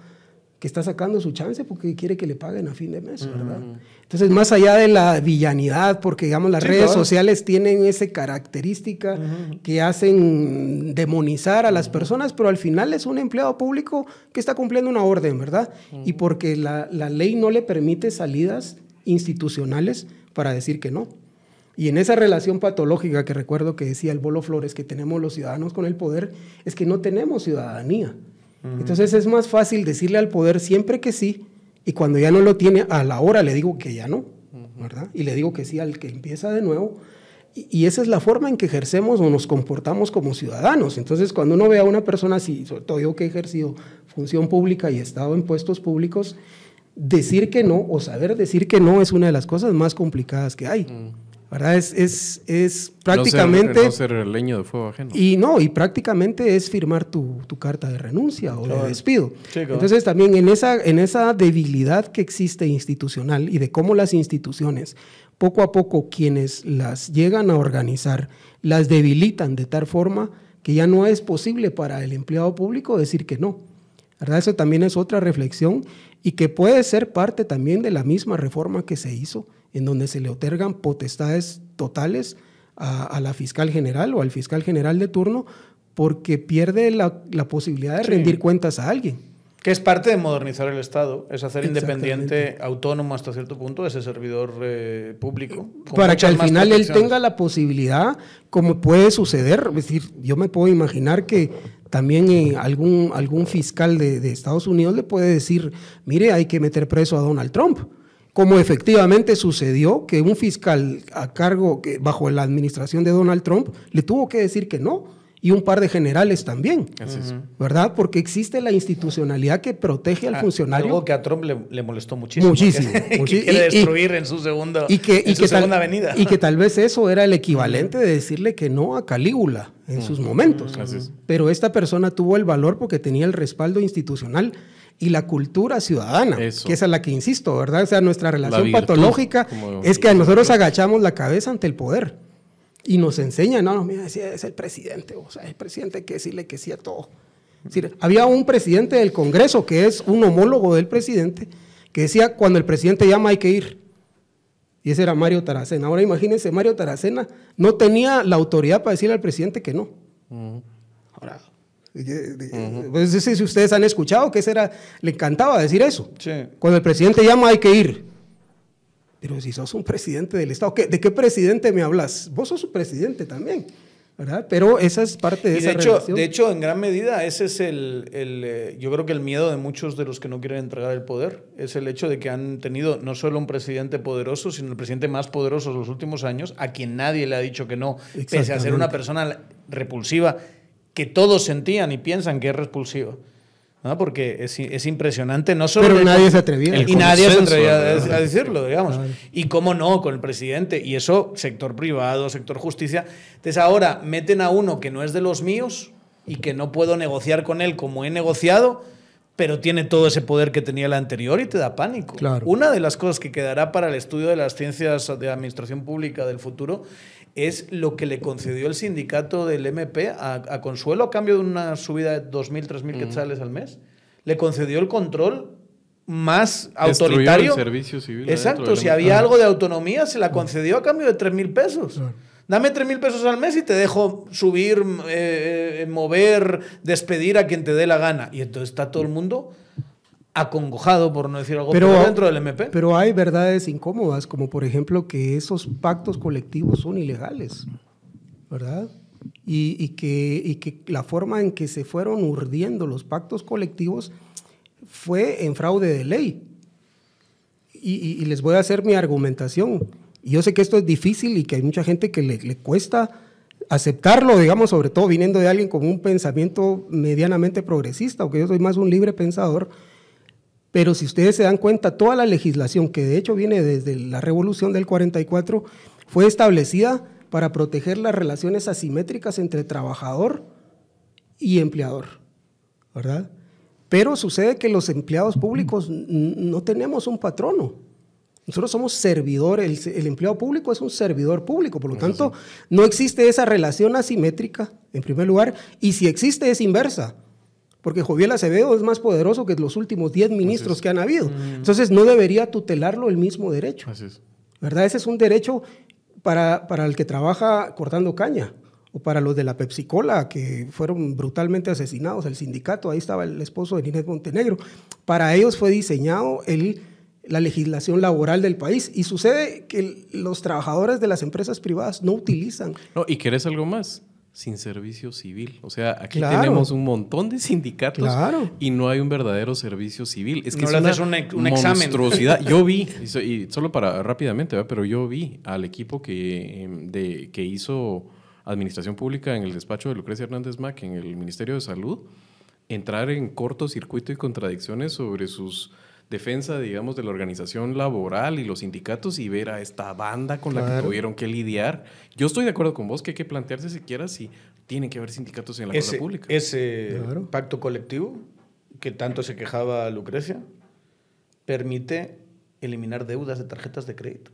que está sacando su chance porque quiere que le paguen a fin de mes, ¿verdad? Entonces, más allá de la villanidad, porque digamos las Sí, redes claro. sociales tienen esa característica que hacen demonizar a las personas, pero al final es un empleado público que está cumpliendo una orden, ¿verdad? Y porque la, la ley no le permite salidas institucionales para decir que no. Y en esa relación patológica que recuerdo que decía el Bolo Flores que tenemos los ciudadanos con el poder, es que no tenemos ciudadanía. Entonces es más fácil decirle al poder siempre que sí, y cuando ya no lo tiene, a la hora le digo que ya no, ¿verdad? Y le digo que sí al que empieza de nuevo. Y, y esa es la forma en que ejercemos o nos comportamos como ciudadanos. Entonces, cuando uno ve a una persona así, sobre todo yo que he ejercido función pública y he estado en puestos públicos, decir que no o saber decir que no es una de las cosas más complicadas que hay. ¿Verdad? Es, es, es prácticamente... No ser, no ser el leño de fuego ajeno. Y no, y prácticamente es firmar tu, tu carta de renuncia o Claro. de despido. Sí, claro. Entonces también en esa, en esa debilidad que existe institucional y de cómo las instituciones, poco a poco quienes las llegan a organizar, las debilitan de tal forma que ya no es posible para el empleado público decir que no. ¿Verdad? Eso también es otra reflexión y que puede ser parte también de la misma reforma que se hizo, en donde se le otorgan potestades totales a, a la fiscal general o al fiscal general de turno porque pierde la, la posibilidad de rendir cuentas a alguien. Que es parte de modernizar el Estado, es hacer independiente, autónomo hasta cierto punto ese servidor eh, público. Para que al final él tenga la posibilidad, como puede suceder, es decir, yo me puedo imaginar que también eh, algún, algún fiscal de, de, Estados Unidos le puede decir, mire, hay que meter preso a Donald Trump. Como efectivamente sucedió que un fiscal a cargo, que bajo la administración de Donald Trump, le tuvo que decir que no y un par de generales también, ¿verdad? Porque existe la institucionalidad que protege al ah, funcionario. Algo que a Trump le, molestó muchísimo. Muchísimo. Que, quiere destruir en su, segundo, y que, en su segunda avenida. Y que tal vez eso era el equivalente de decirle que no a Calígula en sus momentos. Pero esta persona tuvo el valor porque tenía el respaldo institucional y la cultura ciudadana, que es a la que insisto, ¿verdad? O sea, nuestra relación patológica es que nosotros agachamos la cabeza ante el poder. Y nos enseña, no, no, mira, es el presidente, o sea, el presidente hay que decirle que sí a todo. había un presidente del Congreso que es un homólogo del presidente que decía, cuando el presidente llama hay que ir. Y ese era Mario Taracena. Ahora imagínense, Mario Taracena no tenía la autoridad para decirle al presidente que no. Ahora, pues, si ustedes han escuchado que ese era, le encantaba decir eso. Cuando el presidente llama hay que ir. Pero si sos un presidente del Estado, ¿de qué presidente me hablas? Vos sos un presidente también. ¿verdad? Pero esa es parte de, esa hecho, relación. De hecho, en gran medida, ese es el, el eh, yo creo que el miedo de muchos de los que no quieren entregar el poder, es el hecho de que han tenido no solo un presidente poderoso, sino el presidente más poderoso de los últimos años, a quien nadie le ha dicho que no, pese a ser una persona repulsiva, que todos sentían y piensan que es repulsiva. Porque es, es, impresionante, no solo... Pero nadie se atrevía. Y nadie se atrevía a, decirlo, digamos. Y cómo no, con el presidente. Y eso, sector privado, sector justicia. Entonces ahora meten a uno que no es de los míos y que no puedo negociar con él como he negociado, pero tiene todo ese poder que tenía el anterior y te da pánico. Una de las cosas que quedará para el estudio de las ciencias de administración pública del futuro es lo que le concedió el sindicato del MP a, Consuelo a cambio de una subida de 2.000, 3.000 quetzales al mes. Le concedió el control más autoritario. El servicio civil Exacto, si había algo de autonomía, se la concedió a cambio de 3.000 pesos. Dame 3.000 pesos al mes y te dejo subir, eh, eh, mover, despedir a quien te dé la gana. Y entonces está todo el mundo acongojado, por no decir algo, pero, dentro del MP. Pero hay verdades incómodas, como por ejemplo que esos pactos colectivos son ilegales, ¿verdad? Y, que, y que la forma en que se fueron urdiendo los pactos colectivos fue en fraude de ley. Y, les voy a hacer mi argumentación. Yo sé que esto es difícil y que hay mucha gente que le, le cuesta aceptarlo, digamos, sobre todo viniendo de alguien con un pensamiento medianamente progresista, aunque yo soy más un libre pensador, pero si ustedes se dan cuenta, toda la legislación, que de hecho viene desde la revolución del 44, fue establecida para proteger las relaciones asimétricas entre trabajador y empleador, ¿verdad? Pero sucede que los empleados públicos no tenemos un patrono. Nosotros somos servidores, el, empleado público es un servidor público, por lo tanto, no existe esa relación asimétrica, en primer lugar, y si existe es inversa porque Joviel Acevedo es más poderoso que los últimos 10 ministros que han habido. Mm. Entonces no debería tutelarlo el mismo derecho. Así es. ¿Verdad? Ese es un derecho para, para el que trabaja cortando caña o para los de la Pepsi-Cola que fueron brutalmente asesinados, el sindicato, ahí estaba el esposo de Inés Montenegro. Para ellos fue diseñado el, la legislación laboral del país y sucede que los trabajadores de las empresas privadas no utilizan. No, ¿y querés algo más? Sin servicio civil. O sea, aquí tenemos un montón de sindicatos y no hay un verdadero servicio civil. Es que es una un, monstruosidad. Yo vi, y solo para rápidamente, pero yo vi al equipo que, em, de, que hizo administración pública en el despacho de Lucrecia Hernández Mac en el Ministerio de Salud entrar en cortocircuito y contradicciones sobre sus defensa, digamos, de la organización laboral y los sindicatos y ver a esta banda con la que tuvieron que lidiar. Yo estoy de acuerdo con vos que hay que plantearse siquiera si tienen que haber sindicatos en la cosa pública. Ese pacto colectivo que tanto se quejaba Lucrecia permite eliminar deudas de tarjetas de crédito.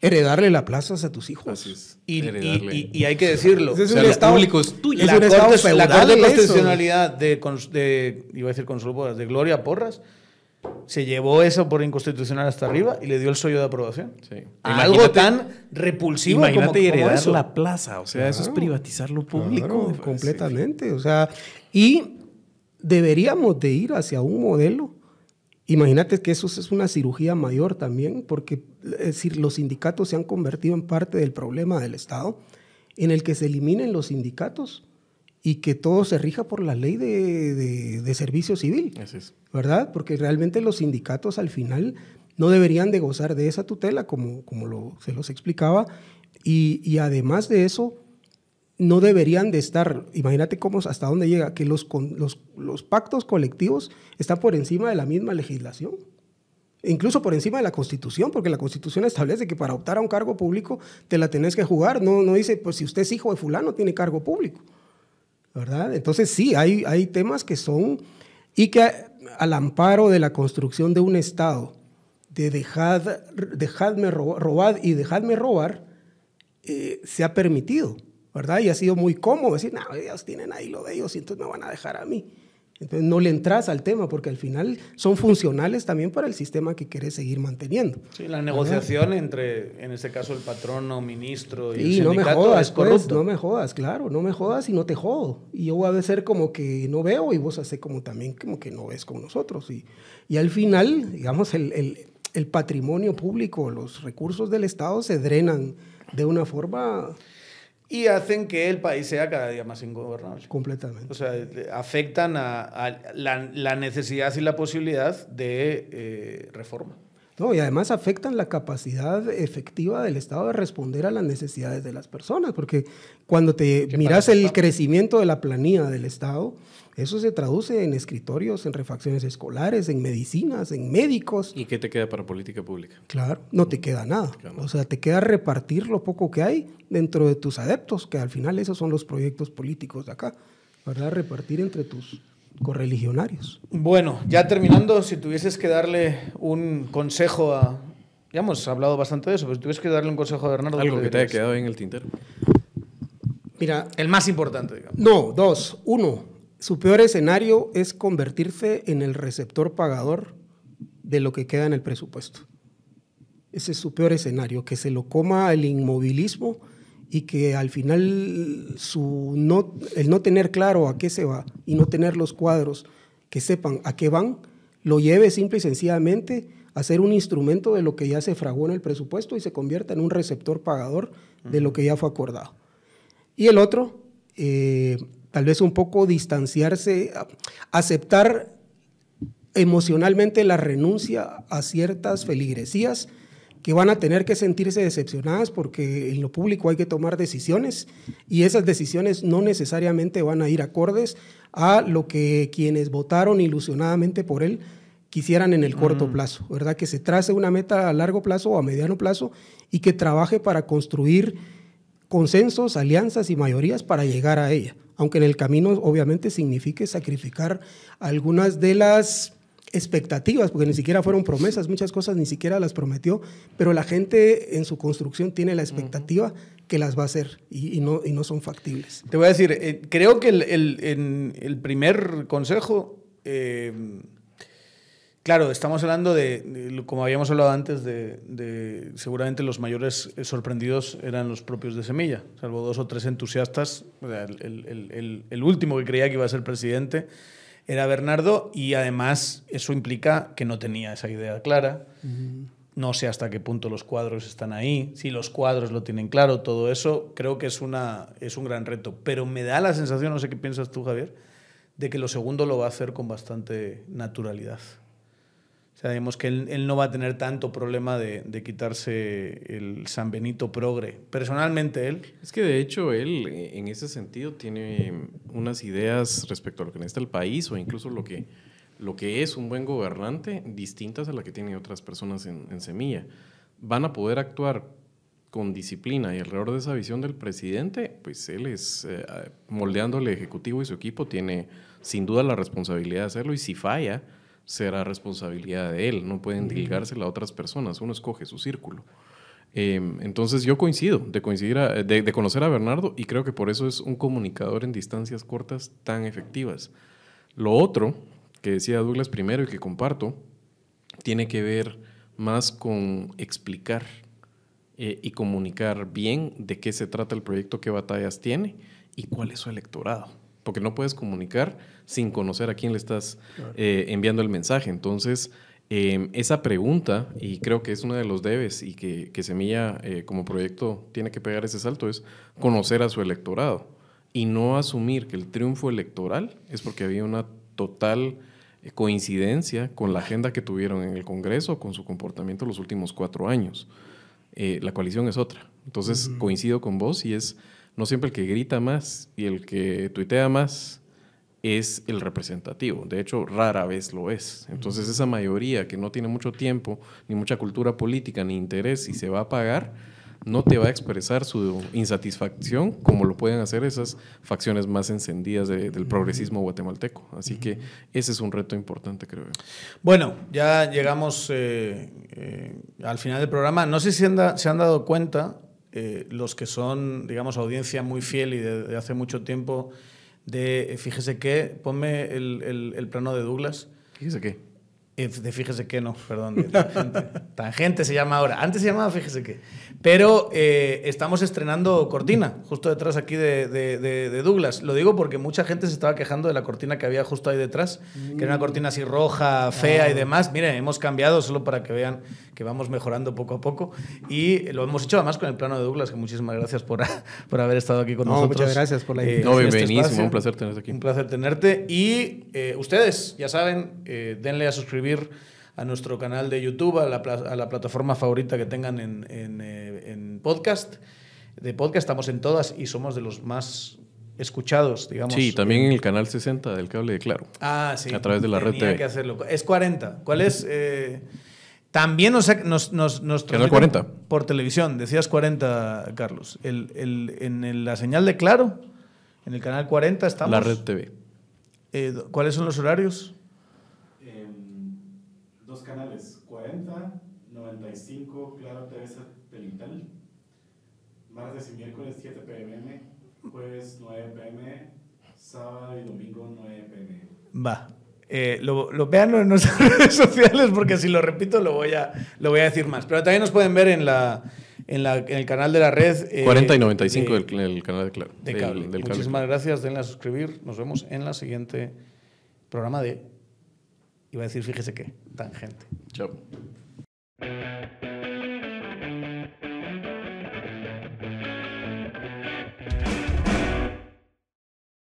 Heredarle las plazas a tus hijos. Y, y, hay que decirlo. Es o sea, estado, público es tuyo. La, corte, la Corte de Constitucionalidad de, de, iba a decir de Gloria Porras se llevó eso por inconstitucional hasta arriba y le dio el sello de aprobación. Sí. Algo tan repulsivo Imagínate como, como eso. la plaza, o sea, eso es privatizar lo público. Claro, completamente. O sea, y deberíamos de ir hacia un modelo. Imagínate que eso es una cirugía mayor también, porque es decir, los sindicatos se han convertido en parte del problema del Estado, en el que se eliminen los sindicatos y que todo se rija por la ley de, de- de servicio civil. Así es. ¿verdad? Porque realmente los sindicatos al final no deberían de gozar de esa tutela, como, como lo- se los explicaba, y, y además de eso, no deberían de estar, imagínate cómo, hasta dónde llega, que los, con- los, los pactos colectivos están por encima de la misma legislación. Incluso por encima de la Constitución, porque la Constitución establece que para optar a un cargo público te la tenés que jugar. No, no dice, pues si usted es hijo de fulano, tiene cargo público. Entonces sí, hay, temas que son, y que al amparo de la construcción de un Estado, de dejad, dejadme robar, y dejadme robar, eh, se ha permitido, ¿verdad? Y ha sido muy cómodo decir, no, ellos tienen ahí lo de ellos y entonces me van a dejar a mí. Entonces no le entras al tema porque al final son funcionales también para el sistema que querés seguir manteniendo. Sí, la negociación entre, en este caso, el patrono, ministro y el no me jodas, es pues, corrupto. no me jodas, claro, no me jodas y no te jodo. Y yo voy a ser como que no veo y vos haces como también como que no ves con nosotros. Y, y al final, digamos, el, el- el patrimonio público, los recursos del Estado se drenan de una forma Y hacen que el país sea cada día más ingobernable. completamente. O sea, afectan a, a la, la necesidad y la posibilidad de eh, reforma. No, y además afectan la capacidad efectiva del Estado de responder a las necesidades de las personas, porque cuando te ¿Qué miras el crecimiento de la planilla del Estado, eso se traduce en escritorios, en refacciones escolares, en medicinas, en médicos. ¿Y qué te queda para política pública? Claro, no te queda nada. Claro. O sea, te queda repartir lo poco que hay dentro de tus adeptos, que al final esos son los proyectos políticos de acá, ¿verdad? Repartir entre tus correligionarios. Bueno, ya terminando, si tuvieses que darle un consejo a... Ya hemos hablado bastante de eso, pero si tuvieses que darle un consejo a Bernardo... Algo ¿qué que te haya quedado en el tintero. Mira, El más importante, digamos. No, dos. Uno, su peor escenario es convertirse en el receptor pagador de lo que queda en el presupuesto. Ese es su peor escenario, que se lo coma el inmovilismo y que al final su no, el no tener claro a qué se va y no tener los cuadros que sepan a qué van, lo lleve simple y sencillamente a ser un instrumento de lo que ya se fragó en el presupuesto y se convierta en un receptor pagador de lo que ya fue acordado. Y el otro, eh, tal vez un poco distanciarse, aceptar emocionalmente la renuncia a ciertas feligresías que van a tener que sentirse decepcionadas porque en lo público hay que tomar decisiones y esas decisiones no necesariamente van a ir acordes a lo que quienes votaron ilusionadamente por él quisieran en el corto plazo, ¿verdad? Que se trace una meta a largo plazo o a mediano plazo y que trabaje para construir consensos, alianzas y mayorías para llegar a ella, aunque en el camino obviamente signifique sacrificar algunas de las expectativas, porque ni siquiera fueron promesas, muchas cosas ni siquiera las prometió, pero la gente en su construcción tiene la expectativa que las va a hacer y, y no, y no son factibles. Te voy a decir, eh, creo que el, el- en el primer consejo, eh, claro, estamos hablando de, como habíamos hablado antes, de, de seguramente los mayores eh, sorprendidos eran los propios de Semilla, salvo dos o tres entusiastas. O sea, el, el- el- el- el último que creía que iba a ser presidente era Bernardo y además eso implica que no tenía esa idea clara. No sé hasta qué punto los cuadros están ahí, si los cuadros lo tienen claro, todo eso creo que es, una, es un gran reto. Pero me da la sensación, no sé qué piensas tú, Javier, de que lo segundo lo va a hacer con bastante naturalidad. Sabemos que él, él no va a tener tanto problema de, de quitarse el San Benito progre. Personalmente él, Es que de hecho él, eh, en ese sentido, tiene unas ideas respecto a lo que necesita el país o incluso lo que, lo que es un buen gobernante distintas a las que tienen otras personas en, en Semilla. Van a poder actuar con disciplina y alrededor de esa visión del presidente, pues él es, eh, moldeando al Ejecutivo y su equipo, tiene sin duda la responsabilidad de hacerlo y si falla, será responsabilidad de él, no pueden dilgársela a otras personas, uno escoge su círculo. Eh, entonces yo coincido de, coincidir a- de, de conocer a Bernardo y creo que por eso es un comunicador en distancias cortas tan efectivas. Lo otro que decía Douglas primero y que comparto tiene que ver más con explicar eh, y comunicar bien de qué se trata el proyecto, qué batallas tiene y cuál es su electorado. Porque no puedes comunicar sin conocer a quién le estás eh, enviando el mensaje. Entonces, em, esa pregunta, y creo que es uno de los debes y que, que Semilla eh, como proyecto tiene que pegar ese salto, es conocer a su electorado y no asumir que el triunfo electoral es porque había una total coincidencia con la agenda que tuvieron en el Congreso, con su comportamiento los últimos cuatro años. Eh, la coalición es otra. Entonces coincido con vos y es no siempre el que grita más y el que tuitea más es el representativo. De hecho, rara vez lo es. Entonces esa mayoría que no tiene mucho tiempo, ni mucha cultura política, ni interés y se va a pagar, no te va a expresar su insatisfacción como lo pueden hacer esas facciones más encendidas del progresismo guatemalteco. Así que ese es un reto importante, creo. Bueno, ya llegamos eh, eh, al final del programa. No sé si se han dado cuenta eh, los que son, digamos, audiencia muy fiel y de, hace mucho tiempo de, fíjese que, ponme el, el plano de Douglas. Fíjese que. De fíjese que no, perdón. tangente. tangente. se llama ahora. Antes se llamaba fíjese que. Pero eh, estamos estrenando cortina, justo detrás aquí de, de, Douglas. Lo digo porque mucha gente se estaba quejando de la cortina que había justo ahí detrás, que era una cortina así roja, fea y ah. demás. Miren, hemos cambiado solo para que vean que vamos mejorando poco a poco. Y lo hemos hecho además con el plano de Douglas, que muchísimas gracias por, por haber estado aquí con nosotros. Muchas gracias por la eh, invitación. no, este un placer tenerte aquí. Un placer tenerte. Y eh, ustedes, ya saben, denle a suscribir a nuestro canal de YouTube, a la, a la plataforma favorita que tengan en, en, eh, en, podcast. De podcast estamos en todas y somos de los más escuchados, digamos. Sí, también en el canal 60 del cable de Claro. Ah, sí. A través de la red TV. que hacerlo. Es 40. ¿Cuál es? Eh, también nos, nos, nos, nos Canal 40. por televisión. Decías 40, Carlos. El, el, en la señal de Claro, en el canal 40 estamos. La red TV. Eh, ¿Cuáles son los horarios? Canales, 40, 95, Claro TV satelital, martes y miércoles 7 pm, jueves 9 pm, sábado y domingo 9 pm. Va. Eh, lo, lo vean en nuestras redes sociales porque si lo repito lo voy a, lo voy a decir más. Pero también nos pueden ver en la, en, la, en, el canal de la red. Eh, 40 y 95 del, el canal de Claro. De cable. Del, del Muchísimas cable. gracias, denle a suscribir. Nos vemos en la siguiente programa de iba a decir, fíjese qué, tangente. Chao.